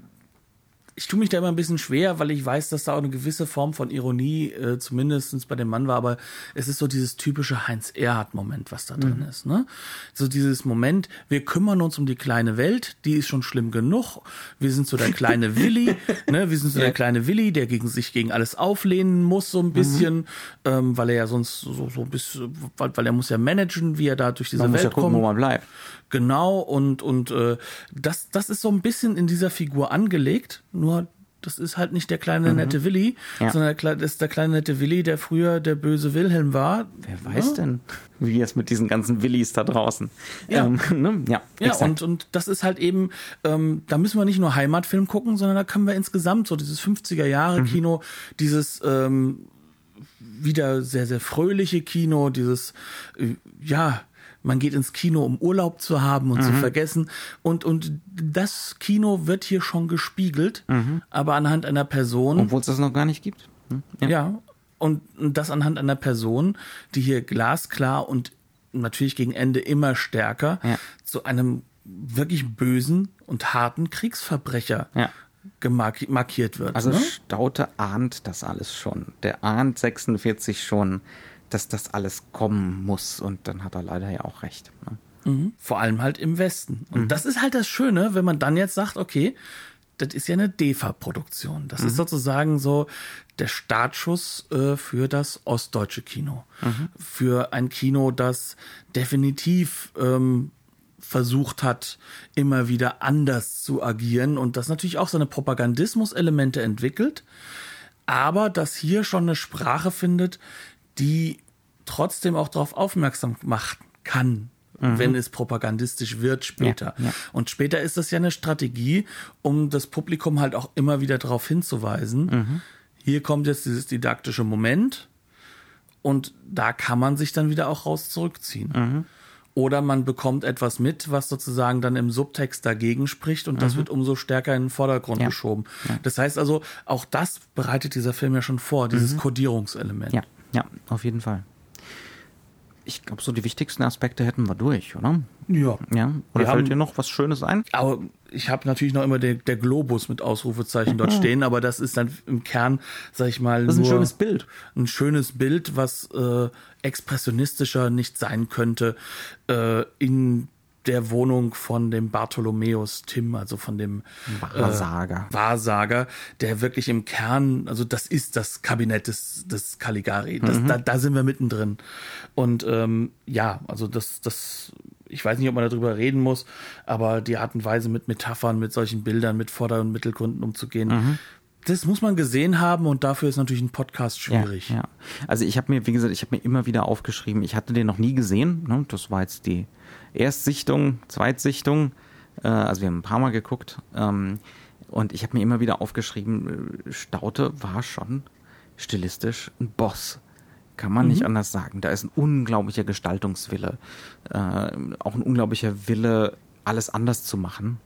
ich tue mich da immer ein bisschen schwer, weil ich weiß, dass da auch eine gewisse Form von Ironie äh, zumindest bei dem Mann war, aber es ist so dieses typische Heinz Erhardt-Moment, was da mhm. drin ist. Ne? So dieses Moment, wir kümmern uns um die kleine Welt, die ist schon schlimm genug. Wir sind so der kleine Willi, ne? wir sind so ja. der kleine Willi, der gegen sich gegen alles auflehnen muss, so ein bisschen, mhm. ähm, weil er ja sonst so, so bis, weil, weil er muss ja managen, wie er da durch diese man Welt muss ja gucken, kommt. wo man bleibt. Genau, und, und äh, das, das ist so ein bisschen in dieser Figur angelegt, nur das ist halt nicht der kleine mhm. nette Willi, ja. sondern das ist der kleine nette Willi, der früher der böse Wilhelm war. Wer weiß ja? denn, wie es mit diesen ganzen Willis da draußen. Ja, ähm, ne? ja, ja und, und das ist halt eben, ähm, da müssen wir nicht nur Heimatfilm gucken, sondern da können wir insgesamt so dieses 50er Jahre Kino, mhm. dieses ähm, wieder sehr, sehr fröhliche Kino, dieses, äh, ja, man geht ins Kino, um Urlaub zu haben und mhm. zu vergessen. Und, und das Kino wird hier schon gespiegelt, mhm. aber anhand einer Person. Obwohl es das noch gar nicht gibt. Hm? Ja. ja. Und das anhand einer Person, die hier glasklar und natürlich gegen Ende immer stärker ja. zu einem wirklich bösen und harten Kriegsverbrecher ja. markiert wird. Also ne? Staute ahnt das alles schon. Der ahnt 46 schon, dass das alles kommen muss. Und dann hat er leider ja auch recht. Ne? Mhm. Vor allem halt im Westen. Und mhm. das ist halt das Schöne, wenn man dann jetzt sagt, okay, das ist ja eine DEFA-Produktion. Das mhm. ist sozusagen so der Startschuss äh, für das ostdeutsche Kino. Mhm. Für ein Kino, das definitiv ähm, versucht hat, immer wieder anders zu agieren und das natürlich auch seine Propagandismus-Elemente entwickelt, aber das hier schon eine Sprache findet, die trotzdem auch darauf aufmerksam machen kann, mhm. wenn es propagandistisch wird später. Ja, ja. Und später ist das ja eine Strategie, um das Publikum halt auch immer wieder darauf hinzuweisen. Mhm. Hier kommt jetzt dieses didaktische Moment und da kann man sich dann wieder auch raus zurückziehen. Mhm. Oder man bekommt etwas mit, was sozusagen dann im Subtext dagegen spricht und das mhm. wird umso stärker in den Vordergrund ja. geschoben. Das heißt also, auch das bereitet dieser Film ja schon vor, dieses mhm. Kodierungselement. Ja. Ja, auf jeden Fall. Ich glaube, so die wichtigsten Aspekte hätten wir durch, oder? Ja. Ja. Oder wir fällt dir noch was Schönes ein? Aber ich habe natürlich noch immer der, der Globus mit Ausrufezeichen dort stehen, aber das ist dann im Kern, sag ich mal, das ist ein schönes Bild. Ein schönes Bild, was äh, expressionistischer nicht sein könnte äh, in der Wohnung von dem Bartholomäus Tim, also von dem Wahrsager. Äh, Wahrsager, der wirklich im Kern, also das ist das Kabinett des, des Caligari. Das, mhm. da, da sind wir mittendrin. Und ähm, ja, also das, das, ich weiß nicht, ob man darüber reden muss, aber die Art und Weise mit Metaphern, mit solchen Bildern, mit Vorder- und Mittelgründen umzugehen, mhm das muss man gesehen haben und dafür ist natürlich ein Podcast schwierig. Ja, ja. Also ich habe mir, wie gesagt, ich habe mir immer wieder aufgeschrieben, ich hatte den noch nie gesehen. Ne? Das war jetzt die Erstsichtung, Zweitsichtung. Äh, also wir haben ein paar Mal geguckt. Ähm, und ich habe mir immer wieder aufgeschrieben, äh, Staute war schon stilistisch ein Boss. Kann man mhm. nicht anders sagen. Da ist ein unglaublicher Gestaltungswille. Äh, auch ein unglaublicher Wille, alles anders zu machen.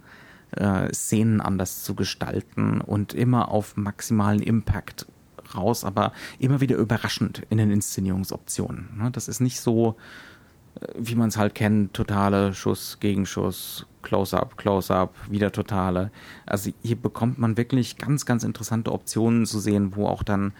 Äh, Szenen anders zu gestalten und immer auf maximalen Impact raus, aber immer wieder überraschend in den Inszenierungsoptionen. Ne? Das ist nicht so, wie man es halt kennt, totale Schuss, Gegenschuss, Close-up, Close-up, wieder totale. Also hier bekommt man wirklich ganz, ganz interessante Optionen zu sehen, wo auch dann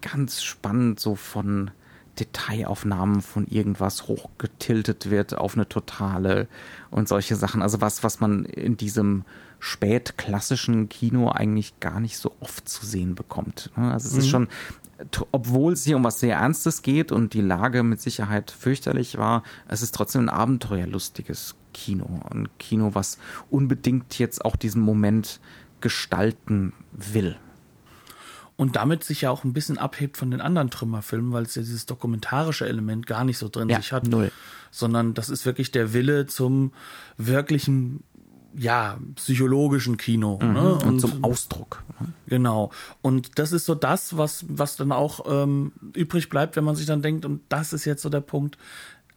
ganz spannend so von Detailaufnahmen von irgendwas hochgetiltet wird auf eine totale und solche Sachen. Also was, was man in diesem spätklassischen Kino eigentlich gar nicht so oft zu sehen bekommt. Ne? Also es mhm. ist schon, obwohl es hier um was sehr Ernstes geht und die Lage mit Sicherheit fürchterlich war, es ist trotzdem ein abenteuerlustiges Kino. Ein Kino, was unbedingt jetzt auch diesen Moment gestalten will und damit sich ja auch ein bisschen abhebt von den anderen Trümmerfilmen, weil es ja dieses dokumentarische Element gar nicht so drin ja, sich hat. Null. Sondern das ist wirklich der Wille zum wirklichen, ja, psychologischen Kino. Mhm, ne? und, und, zum Ausdruck. Ne? Genau. Und das ist so das, was, was dann auch ähm, übrig bleibt, wenn man sich dann denkt, und das ist jetzt so der Punkt,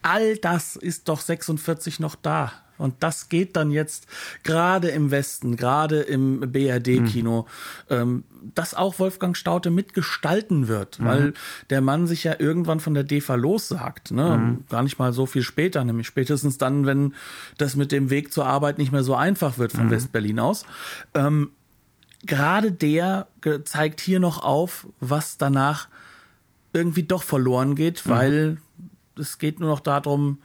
all das ist doch 46 noch da. Und das geht dann jetzt gerade im Westen, gerade im BRD-Kino, mhm. ähm, dass auch Wolfgang Staute mitgestalten wird, mhm. weil der Mann sich ja irgendwann von der DEFA lossagt. Ne? Mhm. Gar nicht mal so viel später, nämlich spätestens dann, wenn das mit dem Weg zur Arbeit nicht mehr so einfach wird von mhm. West-Berlin aus. Ähm, gerade der zeigt hier noch auf, was danach irgendwie doch verloren geht, mhm. weil es geht nur noch darum,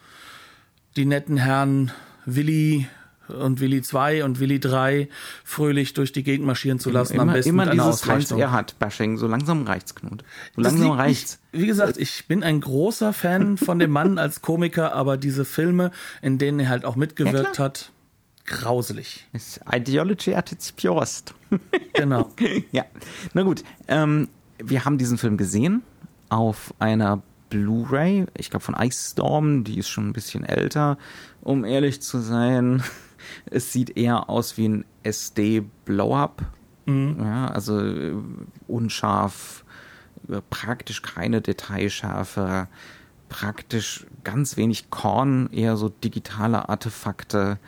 die netten Herren Willi und Willi 2 und Willi 3 fröhlich durch die Gegend marschieren zu lassen. Immer, am besten immer dieses Heinz Erhardt-Bashing. So langsam reicht's, Knut. So langsam reicht's. Ich, wie gesagt, ich bin ein großer Fan von dem Mann als Komiker, aber diese Filme, in denen er halt auch mitgewirkt ja, hat, grauselig. Ist Ideology at its purest. Genau. ja. Na gut. Ähm, wir haben diesen Film gesehen auf einer Blu-ray, ich glaube von Ice Storm, die ist schon ein bisschen älter, um ehrlich zu sein. Es sieht eher aus wie ein SD-Blow-Up. Mhm. Ja, also äh, unscharf, äh, praktisch keine Detailschärfe, praktisch ganz wenig Korn, eher so digitale Artefakte.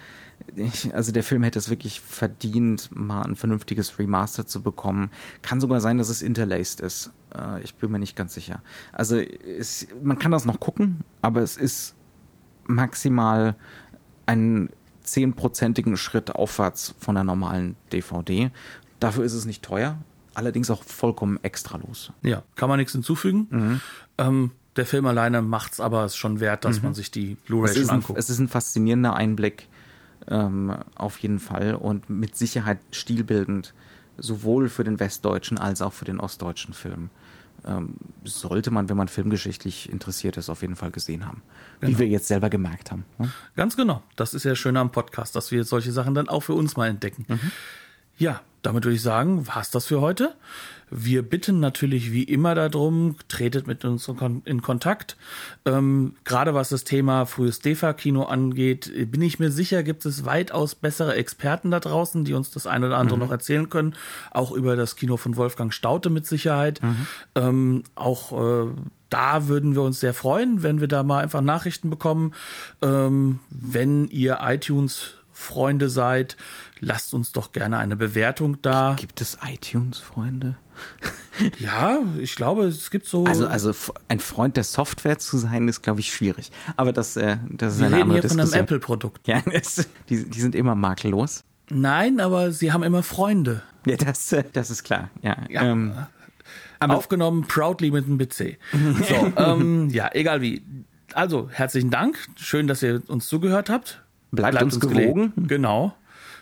Ich, also der Film hätte es wirklich verdient, mal ein vernünftiges Remaster zu bekommen. Kann sogar sein, dass es interlaced ist. Äh, ich bin mir nicht ganz sicher. Also es, man kann das noch gucken, aber es ist maximal einen zehnprozentigen Schritt aufwärts von der normalen DVD. Dafür ist es nicht teuer, allerdings auch vollkommen extralos. Ja, kann man nichts hinzufügen. Mhm. Ähm, der Film alleine macht es aber schon wert, dass mhm. man sich die Blu-ray anguckt. Es ist ein faszinierender Einblick ähm, auf jeden Fall und mit Sicherheit stilbildend, sowohl für den westdeutschen als auch für den ostdeutschen Film. Ähm, sollte man, wenn man filmgeschichtlich interessiert ist, auf jeden Fall gesehen haben. Genau. Wie wir jetzt selber gemerkt haben. Ne? Ganz genau. Das ist ja schön am Podcast, dass wir solche Sachen dann auch für uns mal entdecken. Mhm. Ja, damit würde ich sagen, war's das für heute. Wir bitten natürlich wie immer darum, tretet mit uns in Kontakt. Ähm, gerade was das Thema frühes DEFA-Kino angeht, bin ich mir sicher, gibt es weitaus bessere Experten da draußen, die uns das eine oder andere mhm. noch erzählen können. Auch über das Kino von Wolfgang Staute mit Sicherheit. Mhm. Ähm, auch äh, da würden wir uns sehr freuen, wenn wir da mal einfach Nachrichten bekommen. Ähm, wenn ihr iTunes Freunde seid, lasst uns doch gerne eine Bewertung da. Gibt es iTunes-Freunde? ja, ich glaube, es gibt so. Also, also ein Freund der Software zu sein, ist, glaube ich, schwierig. Aber das, äh, das ist Wir eine reden andere hier von einem Apple-Produkt. Ja, es, die, die sind immer makellos. Nein, aber sie haben immer Freunde. Ja, das, äh, das ist klar. Ja. ja. Ähm, Aufgenommen proudly mit einem PC. so, ähm, ja, egal wie. Also, herzlichen Dank. Schön, dass ihr uns zugehört habt. Bleibt, Bleibt uns, uns gewogen. Genau.